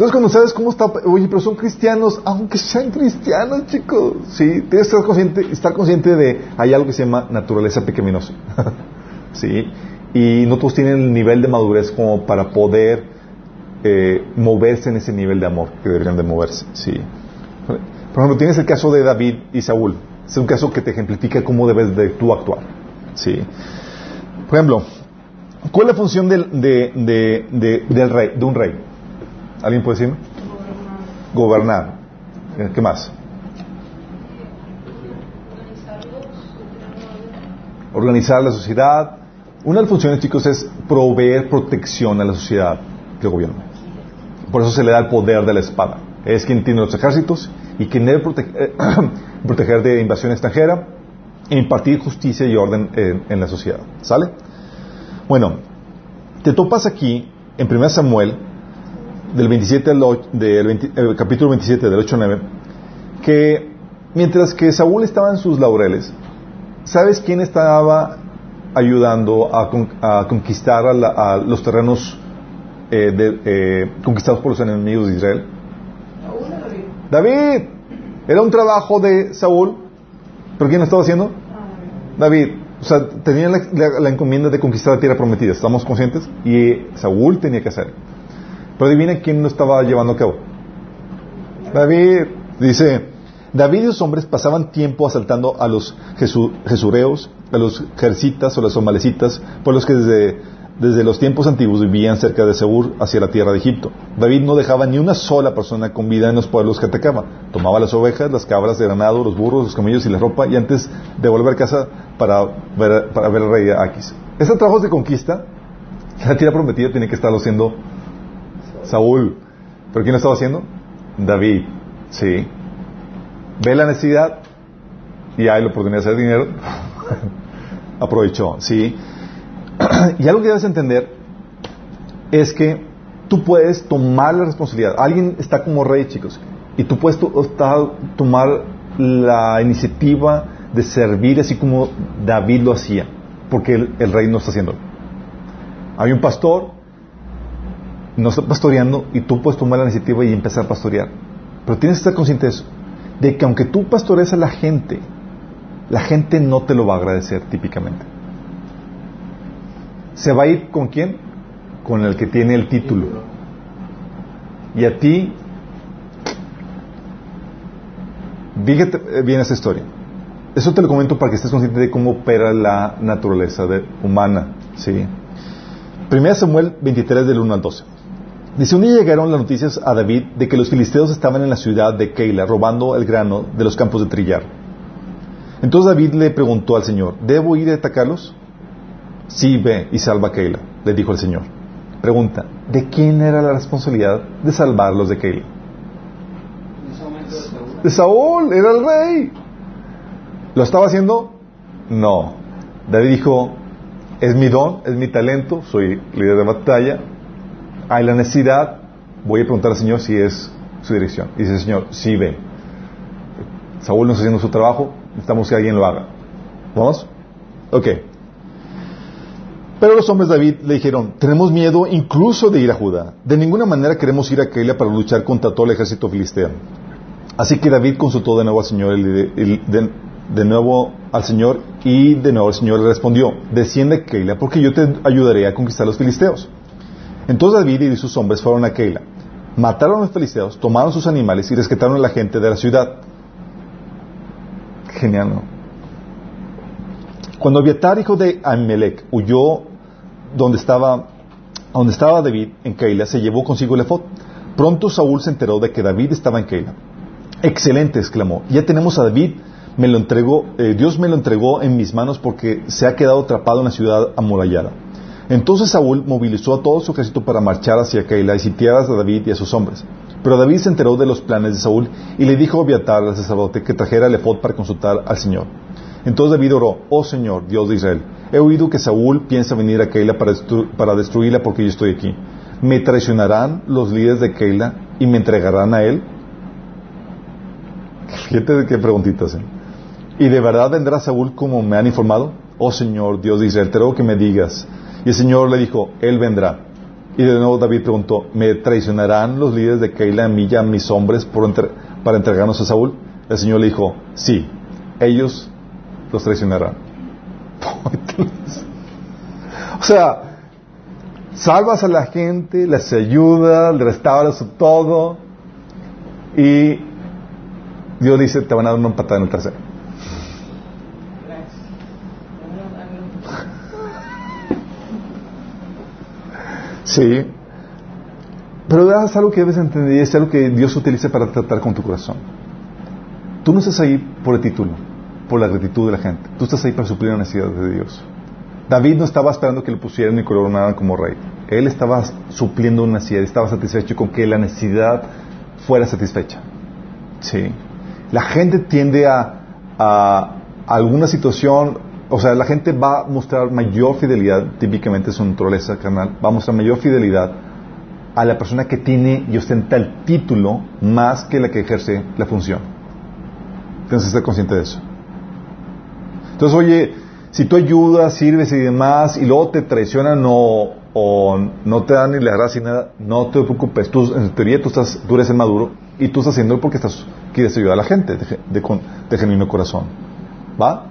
Entonces cuando sabes cómo está, oye, pero son cristianos, aunque sean cristianos, chicos, sí, tienes que estar consciente, estar consciente de, hay algo que se llama naturaleza pecaminosa, sí, y no todos tienen el nivel de madurez como para poder eh, moverse en ese nivel de amor que deberían de moverse, sí. Por ejemplo, tienes el caso de David y Saúl, es un caso que te ejemplifica cómo debes de tú actuar, sí. Por ejemplo, ¿cuál es la función del, de, de- de- del rey, de un rey? ¿Alguien puede decirme? Gobernar. ¿Qué más? Organizar la sociedad. Una de las funciones, chicos, es proveer protección a la sociedad que gobierna. Por eso se le da el poder de la espada. Es quien tiene los ejércitos y quien debe prote- eh, proteger de invasión extranjera e impartir justicia y orden en, en la sociedad. ¿Sale? Bueno, te topas aquí en 1 Samuel del 27 al och- del 20 eh, capítulo 27 del 8 al 9 que mientras que Saúl estaba en sus laureles ¿sabes quién estaba ayudando a, con- a conquistar a, la- a los terrenos eh, de- eh, conquistados por los enemigos de Israel? David. David era un trabajo de Saúl ¿pero quién lo estaba haciendo? David o sea, tenía la, la- la encomienda de conquistar la tierra prometida, ¿estamos conscientes? Y Saúl tenía que hacer. Pero adivina quién lo estaba llevando a cabo. David. Dice, David y sus hombres pasaban tiempo asaltando a los jesu- jesureos, a los jercitas o los somalecitas, por los que desde, desde los tiempos antiguos vivían cerca de Seúr hacia la tierra de Egipto. David no dejaba ni una sola persona con vida en los pueblos que atacaba. Tomaba las ovejas, las cabras de ganado, los burros, los camellos y la ropa, y antes de volver a casa para ver, para ver al rey Aquis. Estos trabajos de conquista, la tierra prometida tiene que estarlo haciendo Saúl. ¿Pero quién lo estaba haciendo? David. Sí. Ve la necesidad y hay la oportunidad de hacer dinero. Aprovechó, sí. y algo que debes entender es que tú puedes tomar la responsabilidad. Alguien está como rey, chicos, y tú puedes tomar la iniciativa de servir así como David lo hacía, porque el, el rey no está haciéndolo. Hay un pastor, no está pastoreando, y tú puedes tomar la iniciativa y empezar a pastorear. Pero tienes que estar consciente de eso, de que aunque tú pastorees a la gente, la gente no te lo va a agradecer típicamente. ¿Se va a ir con quién? Con el que tiene el título. Y a ti, fíjate eh, bien esa historia. Eso te lo comento para que estés consciente de cómo opera la naturaleza humana. ¿sí? Primera Samuel 23 del 1 al 12. Dice, un día llegaron las noticias a David de que los filisteos estaban en la ciudad de Keila robando el grano de los campos de trillar. Entonces David le preguntó al Señor, ¿debo ir a atacarlos? Sí, ve y salva a Keila, le dijo el Señor. Pregunta, ¿de quién era la responsabilidad de salvarlos de Keila? De Saúl, era el rey. ¿Lo estaba haciendo? No. David dijo, es mi don, es mi talento, soy líder de batalla, hay la necesidad, voy a preguntar al Señor si es su dirección. Y dice el Señor, sí ven. Saúl no está haciendo su trabajo, necesitamos que alguien lo haga. ¿Vamos? Ok. Pero los hombres de David le dijeron, tenemos miedo incluso de ir a Judá. De ninguna manera queremos ir a Keila para luchar contra todo el ejército filisteo. Así que David consultó de nuevo al Señor, y de, nuevo al Señor, y de nuevo el Señor le respondió, desciende a Keila, porque yo te ayudaré a conquistar los filisteos. Entonces David y sus hombres fueron a Keila, mataron a los filisteos, tomaron sus animales y rescataron a la gente de la ciudad. Genial, ¿no? Cuando Abiatar, hijo de Ahimelech, huyó donde estaba, donde estaba David, en Keila, se llevó consigo el efod. Pronto Saúl se enteró de que David estaba en Keila. Excelente, exclamó. Ya tenemos a David, me lo entregó, eh, Dios me lo entregó en mis manos porque se ha quedado atrapado en la ciudad amurallada. Entonces Saúl movilizó a todo su ejército para marchar hacia Keila y sitiar a David y a sus hombres. Pero David se enteró de los planes de Saúl y le dijo a Abiatar, al sacerdote, que trajera el efod para consultar al Señor. Entonces David oró, oh Señor, Dios de Israel, he oído que Saúl piensa venir a Keila para, para destruirla porque yo estoy aquí. ¿Me traicionarán los líderes de Keila y me entregarán a él? Fíjate qué preguntitas. ¿eh? ¿Y de verdad vendrá Saúl como me han informado? Oh Señor, Dios de Israel, te ruego que me digas. Y el Señor le dijo, Él vendrá. Y de nuevo David preguntó, ¿me traicionarán los líderes de Keila a mí y a mis hombres para entregarnos a Saúl? El Señor le dijo, sí, ellos los traicionarán. o sea, salvas a la gente, les ayudas, les restauras todo y Dios dice, te van a dar una patada en el trasero. Sí. Pero es algo que debes entender y es algo que Dios utiliza para tratar con tu corazón. Tú no estás ahí por el título, por la gratitud de la gente. Tú estás ahí para suplir la necesidad de Dios. David no estaba esperando que le pusieran y coronaran como rey. Él estaba supliendo una necesidad, estaba satisfecho con que la necesidad fuera satisfecha. Sí. La gente tiende a, a alguna situación, o sea, la gente va a mostrar mayor fidelidad, típicamente es su naturaleza carnal, va a mostrar mayor fidelidad a la persona que tiene y ostenta el título más que la que ejerce la función. Tienes que estar consciente de eso. Entonces, oye, si tú ayudas, sirves y demás, y luego te traicionan o, no te dan ni la gracia ni nada, no te preocupes. Tú, en teoría, tú, estás, tú eres el maduro y tú estás haciendo porque estás, quieres ayudar a la gente de, de, con- de genuino corazón. ¿Va?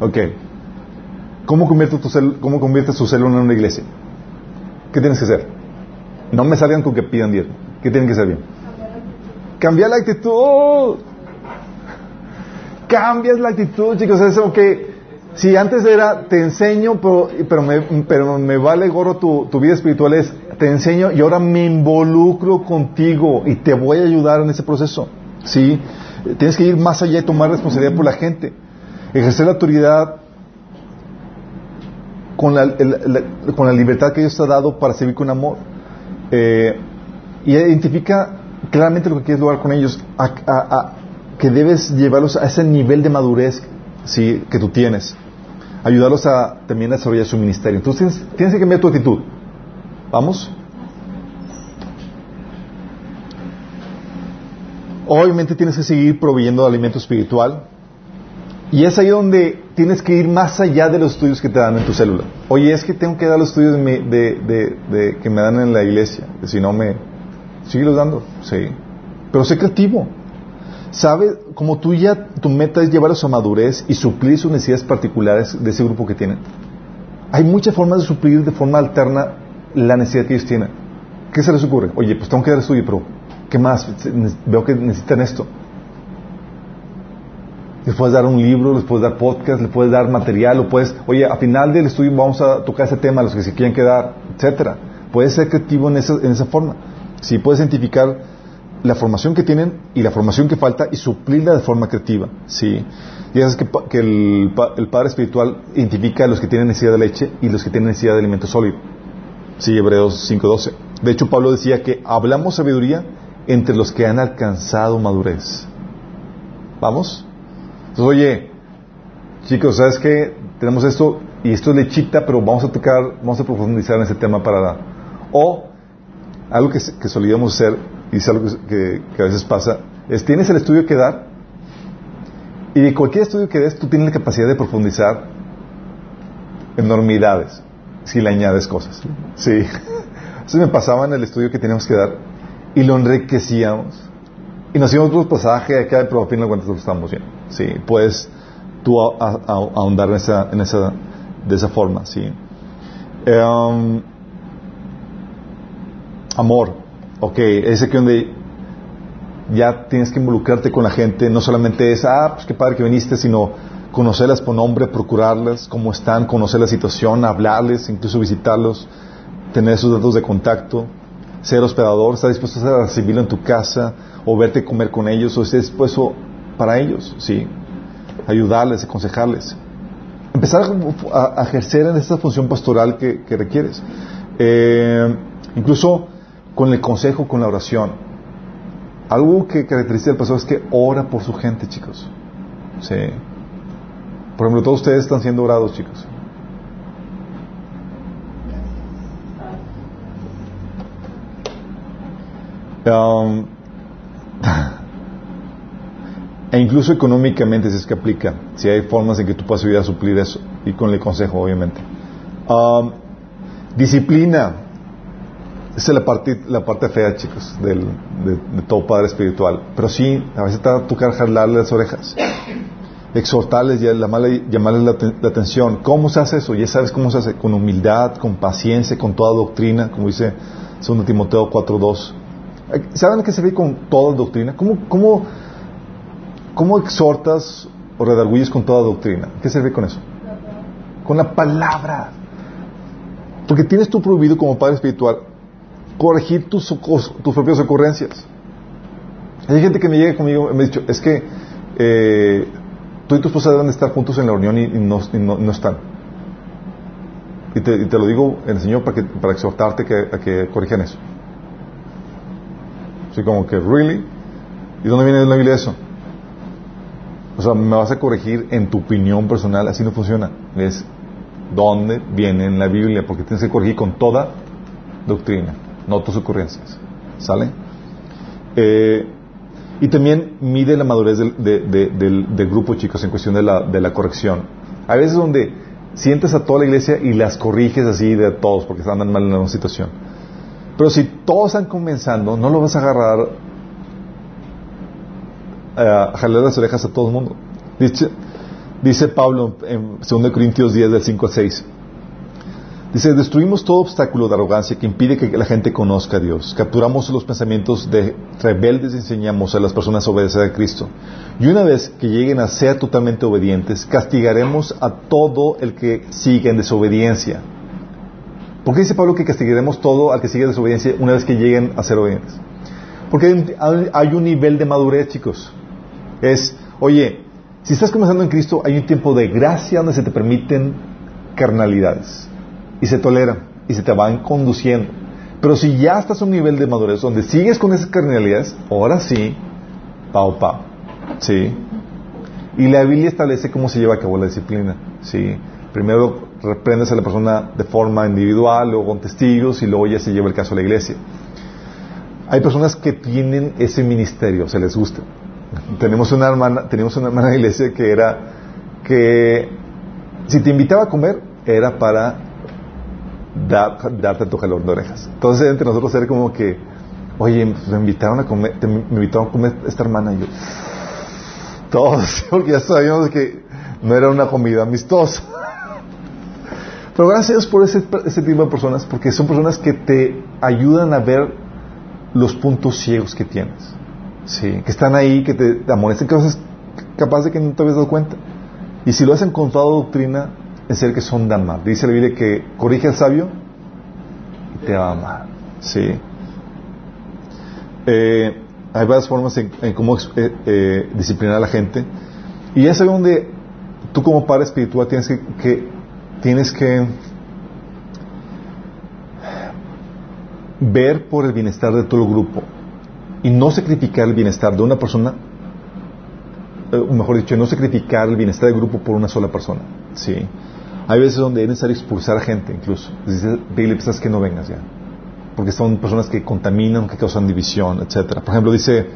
Ok. ¿Cómo conviertes tu, cel- ¿Cómo conviertes tu célula en una iglesia? ¿Qué tienes que hacer? No me salgan con que pidan diezmo. ¿Qué tienen que hacer bien? Cambiar la actitud. Cambias la actitud, chicos. Es como que si antes era te enseño, pero, pero, me, pero me vale gorro tu, tu vida espiritual, es te enseño y ahora me involucro contigo y te voy a ayudar en ese proceso. ¿Sí? Tienes que ir más allá y tomar responsabilidad por la gente. Ejercer la autoridad con la, con la libertad que Dios te ha dado para servir con amor. Eh, y identifica claramente lo que quieres lograr con ellos, a- que debes llevarlos a ese nivel de madurez que tú tienes. Ayudarlos a también a desarrollar su ministerio. Entonces tienes que cambiar tu actitud. ¿Vamos? Obviamente tienes que seguir proveyendo alimento espiritual. Y es ahí donde tienes que ir más allá de los estudios que te dan en tu célula. Oye, es que tengo que dar los estudios de de- de- que me dan en la iglesia. Si no me... Síguelos dando. Sí. Pero sé creativo. ¿Sabe? Como tú ya, tu meta es llevarlos a madurez y suplir sus necesidades particulares de ese grupo que tienen. Hay muchas formas de suplir de forma alterna la necesidad que ellos tienen. ¿Qué se les ocurre? Oye, pues tengo que dar estudio, pero ¿qué más? Veo que necesitan esto. Les puedes dar un libro, les puedes dar podcast, les puedes dar material, o puedes, oye, a final del estudio vamos a tocar ese tema, los que se quieren quedar, etcétera. Puedes ser creativo en esa, en esa forma. Si puedes identificar la formación que tienen y la formación que falta y suplirla de forma creativa. Sí. Y es que, que el, el Padre Espiritual identifica a los que tienen necesidad de leche y los que tienen necesidad de alimento sólido. Sí, Hebreos 5.12. De hecho, Pablo decía que hablamos sabiduría entre los que han alcanzado madurez. ¿Vamos? Entonces, oye, chicos, ¿sabes qué? Tenemos esto y esto es lechita, pero vamos a tocar, vamos a profundizar en ese tema para O algo que, solíamos hacer, y es algo que, a veces pasa, es tienes el estudio que dar, y de cualquier estudio que des, tú tienes la capacidad de profundizar enormidades si le añades cosas. Sí. Eso me pasaba en el estudio que teníamos que dar y lo enriquecíamos. Y nos íbamos otro pasaje acá, pero a fin de cuentas lo estamos bien. Sí, puedes tú a- ahondar en esa, en esa, de esa forma, sí. Em, amor, ok, ese que donde ya tienes que involucrarte con la gente, no solamente es, ah, pues qué padre que viniste, sino conocerlas por nombre, procurarlas, cómo están, conocer la situación, hablarles, incluso visitarlos, tener sus datos de contacto, ser hospedador, estar dispuesto a recibirlo en tu casa, o verte comer con ellos, o estar dispuesto para ellos, ¿sí? Ayudarles, aconsejarles. Empezar a, ejercer en esta función pastoral que, que requieres. Eh, incluso con el consejo, con la oración. Algo que caracteriza al pastor es que ora por su gente, chicos. Sí. Por ejemplo, todos ustedes están siendo orados, chicos. Um, e incluso económicamente, si es que aplica, si hay formas en que tú puedas ayudar a suplir eso, y con el consejo, obviamente. Um, disciplina. Esa es la parte, la parte fea, chicos, del, de, de todo padre espiritual. Pero sí, a veces te va a tocar jalarle las orejas, exhortarles y llamarle- llamarles la, la atención. ¿Cómo se hace eso? Ya sabes cómo se hace. Con humildad, con paciencia, con toda doctrina, como dice 2 Timoteo 4.2. Eh, ¿Saben qué se ve con toda doctrina? ¿Cómo, cómo, cómo exhortas o redarguyes con toda doctrina? ¿Qué se ve con eso? Con la palabra. Porque tienes tú prohibido como padre espiritual corregir tus, tus propias ocurrencias. Hay gente que me llega conmigo y me ha dicho, es que eh, tú y tu esposa deben de estar juntos en la reunión y, no, están. Y te, lo digo en el Señor para, exhortarte a que corrijan eso. Así como que, ¿really? ¿Y dónde viene en la Biblia eso? O sea, me vas a corregir en tu opinión personal, así no funciona. Es dónde viene en la Biblia, porque tienes que corregir con toda doctrina, no tus ocurrencias. ¿Sale? Eh, y también mide la madurez del, de- de- del- del grupo, chicos, en cuestión de la, de la corrección. Hay veces donde sientes a toda la iglesia y las corriges así de todos, porque andan mal en una situación. Pero si todos están comenzando, no lo vas a agarrar a jalar las orejas a todo el mundo. Dice, Pablo en 2 Corintios 10, del 5 al 6. Dice, destruimos todo obstáculo de arrogancia que impide que la gente conozca a Dios. Capturamos los pensamientos de rebeldes y enseñamos a las personas a obedecer a Cristo. Y una vez que lleguen a ser totalmente obedientes, castigaremos a todo el que siga en desobediencia. ¿Por qué dice Pablo que castigaremos todo al que siga en desobediencia una vez que lleguen a ser obedientes? Porque hay un nivel de madurez, chicos. Es, oye, si estás comenzando en Cristo, hay un tiempo de gracia donde se te permiten carnalidades. Y se toleran. Y se te van conduciendo. Pero si ya estás a un nivel de madurez donde sigues con esas carnalidades, ahora sí, pao pao. Sí. Y la Biblia establece cómo se lleva a cabo la disciplina. Sí. Primero reprendes a la persona de forma individual, luego con testigos y luego ya se lleva el caso a la iglesia. Hay personas que tienen ese ministerio, se les gusta. Tenemos una hermana, tenemos una hermana la iglesia que era que si te invitaba a comer era para dar- darte tu jalón de orejas. Entonces entre nosotros era como que, oye, pues, me invitaron a comer, me invitaron a comer esta hermana y yo, todos, porque ya sabíamos que no era una comida amistosa. Pero gracias por ese tipo de personas, porque son personas que te ayudan a ver los puntos ciegos que tienes. Sí, que están ahí, que te, te amonestan cosas capaz de que no te habías dado cuenta. Y si lo hacen con toda doctrina, es el que son de amar. Dice la Biblia que corrige al sabio y te va a amar. Sí. Eh, hay varias formas en, en cómo eh, eh, disciplinar a la gente. Y es ahí donde tú como padre espiritual tienes que, que- tienes que ver por el bienestar de todo el grupo y no sacrificar el bienestar de una persona, eh, o mejor dicho, no sacrificar el bienestar del grupo por una sola persona. Sí. Hay veces donde es necesario expulsar a gente incluso. Dice, dile, pues, sabes que no vengas ya. porque son personas que contaminan, que causan división, etcétera. Por ejemplo, dice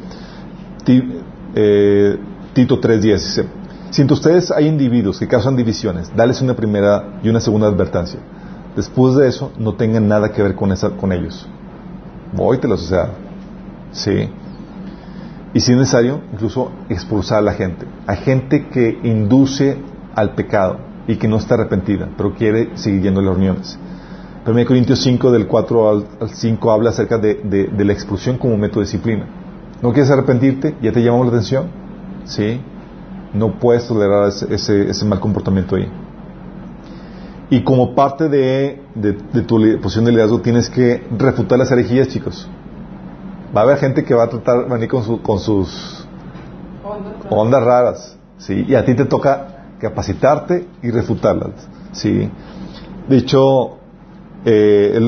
eh, Tito 3.10, dice, si entre ustedes hay individuos que causan divisiones, dales una primera y una segunda advertencia. Después de eso, no tengan nada que ver con, esa, con ellos. Vóytelos, o sea, sí. Y si es necesario, incluso expulsar a la gente. Hay gente que induce al pecado y que no está arrepentida, pero quiere seguir yendo a las reuniones. 1 Corintios 5, del 4 al, al 5, habla acerca de, la expulsión como método de disciplina. ¿No quieres arrepentirte? ¿Ya te llamamos la atención? ¿Sí? No puedes tolerar ese, ese- mal comportamiento ahí. Y como parte de, de- tu posición de liderazgo tienes que refutar las herejías, chicos. Va a haber gente que va a tratar venir con, su- con sus ondas raras, ¿sí? Y a ti te toca capacitarte y refutarlas, ¿sí? De eh,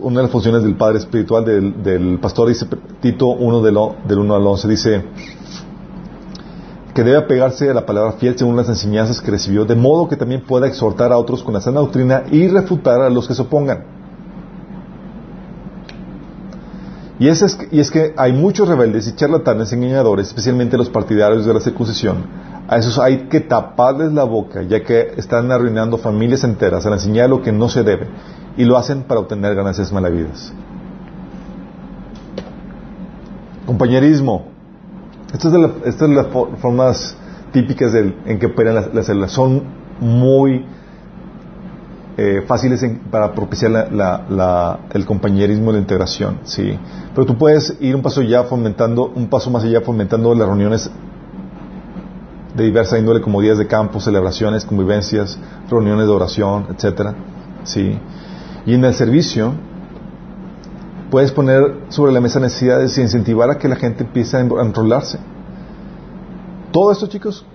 una de las funciones del padre espiritual, del, del pastor, dice Tito 1 del, del 1 al 11, dice que debe apegarse a la palabra fiel según las enseñanzas que recibió, de modo que también pueda exhortar a otros con la sana doctrina y refutar a los que se opongan. Y es, que- hay muchos rebeldes y charlatanes engañadores, especialmente los partidarios de la circuncisión. A esos hay que taparles la boca, ya que están arruinando familias enteras al enseñar lo que no se debe, y lo hacen para obtener ganancias malavidas. Compañerismo. Estas estas de las fo- formas típicas en que operan las células. Son muy eh, fáciles en- para propiciar la- la- la- el compañerismo y la integración, sí. Pero tú puedes ir un paso ya fomentando, un paso más allá fomentando las reuniones de diversa índole como días de campo, celebraciones, convivencias, reuniones de oración, etcétera, sí. Y en el servicio puedes poner sobre la mesa necesidades y incentivar a que la gente empiece a enro- a enrolarse. Todo esto, chicos,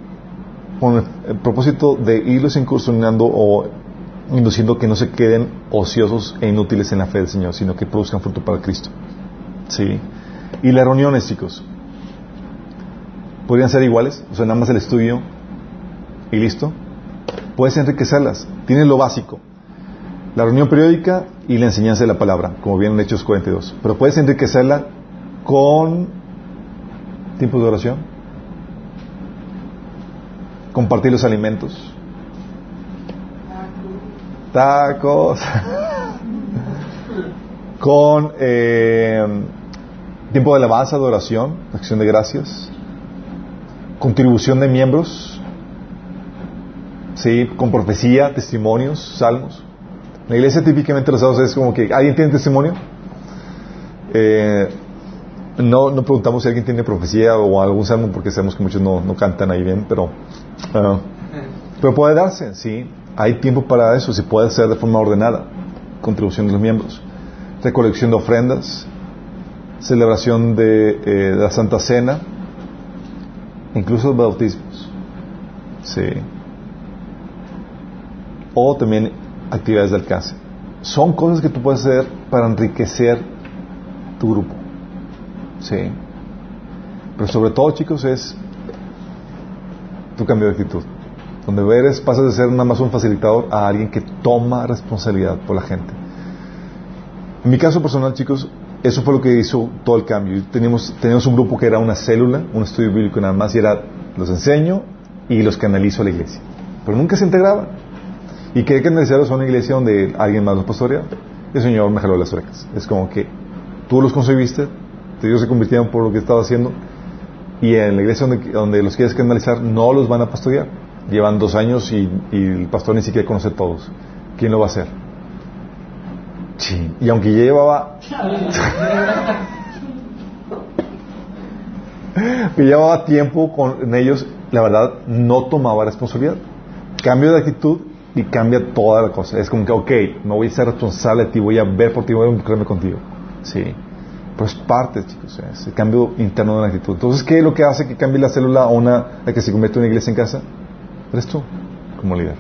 con el propósito de irlos incursionando o induciendo que no se queden ociosos e inútiles en la fe del Señor, sino que produzcan fruto para Cristo. ¿Sí? Y las reuniones, chicos, podrían ser iguales, o sea, nada más el estudio y listo. Puedes enriquecerlas. Tienes lo básico, la reunión periódica y la enseñanza de la palabra, como viene en Hechos 42. Pero puedes enriquecerla con tiempos de oración, compartir los alimentos, tacos, con eh, tiempo de alabanza, de oración, acción de gracias, contribución de miembros, sí, con profecía, testimonios, salmos. La iglesia típicamente los sábados es como que alguien tiene testimonio. Eh, no, no preguntamos si alguien tiene profecía o algún salmo porque sabemos que muchos no, no cantan ahí bien, pero, ah, pero puede darse, sí. Hay tiempo para eso, se puede hacer de forma ordenada. Contribución de los miembros, recolección de ofrendas, celebración de, eh, la Santa Cena, incluso los bautismos, sí. O también actividades de alcance. Son cosas que tú puedes hacer para enriquecer tu grupo. Sí. Pero sobre todo, chicos, es tu cambio de actitud. Donde eres, pasas de ser nada más un facilitador a alguien que toma responsabilidad por la gente. En mi caso personal, chicos, eso fue lo que hizo todo el cambio. Teníamos, teníamos un grupo que era una célula, un estudio bíblico nada más, y era los enseño y los canalizo a la iglesia. Pero nunca se integraban. Y quería canalizarlos a una iglesia donde alguien más los pastoreaba. El Señor me jaló las orejas. Es como que tú los concebiste, ellos se convirtieron por lo que estaba haciendo, y en la iglesia donde, donde los quieres canalizar no los van a pastorear. Llevan dos años y, el pastor ni siquiera conoce a todos. ¿Quién lo va a hacer? Sí. Y aunque llevaba llevaba tiempo con ellos, la verdad no tomaba responsabilidad. Cambio de actitud y cambia toda la cosa. Es como que, ok, me voy a ser responsable de ti, voy a ver por ti, voy a involucrarme contigo. Sí. Pero es parte, chicos, es el cambio interno de la actitud. Entonces, ¿qué es lo que hace que cambie la célula a una, a que se convierta en una iglesia en casa? Eres tú, como líder.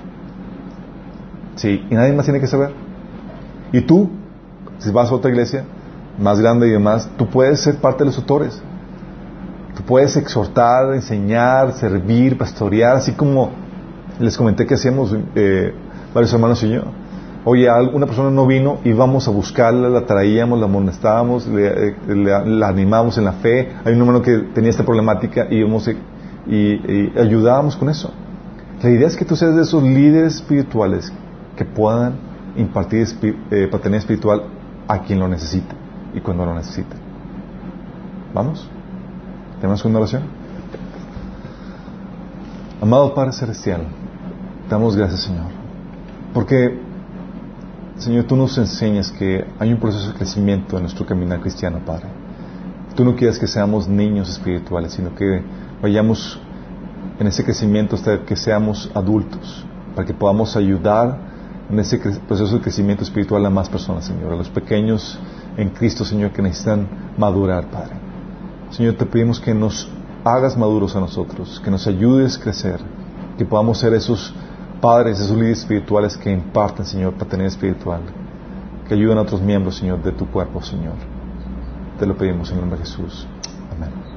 Sí, y nadie más tiene que saber. Y tú, si vas a otra iglesia más grande y demás, tú puedes ser parte de los autores. Tú puedes exhortar, enseñar, servir, pastorear, así como les comenté que hacíamos eh, varios hermanos y yo. Oye, una persona no vino y vamos a buscarla, la traíamos, la amonestábamos, eh, le- la animábamos en la fe. Hay un hermano que tenía esta problemática y, íbamos y, y ayudábamos con eso. La idea es que tú seas de esos líderes espirituales que puedan impartir eh, paternidad espiritual a quien lo necesite y cuando lo necesite. ¿Vamos? ¿Tenemos una oración? Amado Padre Celestial, damos gracias, Señor. Porque, Señor, tú nos enseñas que hay un proceso de crecimiento en nuestro caminar cristiano, Padre. Tú no quieres que seamos niños espirituales, sino que vayamos en ese crecimiento hasta que seamos adultos, para que podamos ayudar en ese proceso de crecimiento espiritual a más personas, Señor, a los pequeños en Cristo, Señor, que necesitan madurar, Padre. Señor, te pedimos que nos hagas maduros a nosotros, que nos ayudes a crecer, que podamos ser esos padres, esos líderes espirituales que imparten, Señor, paternidad espiritual, que ayuden a otros miembros, Señor, de tu cuerpo, Señor. Te lo pedimos en el nombre de Jesús. Amén.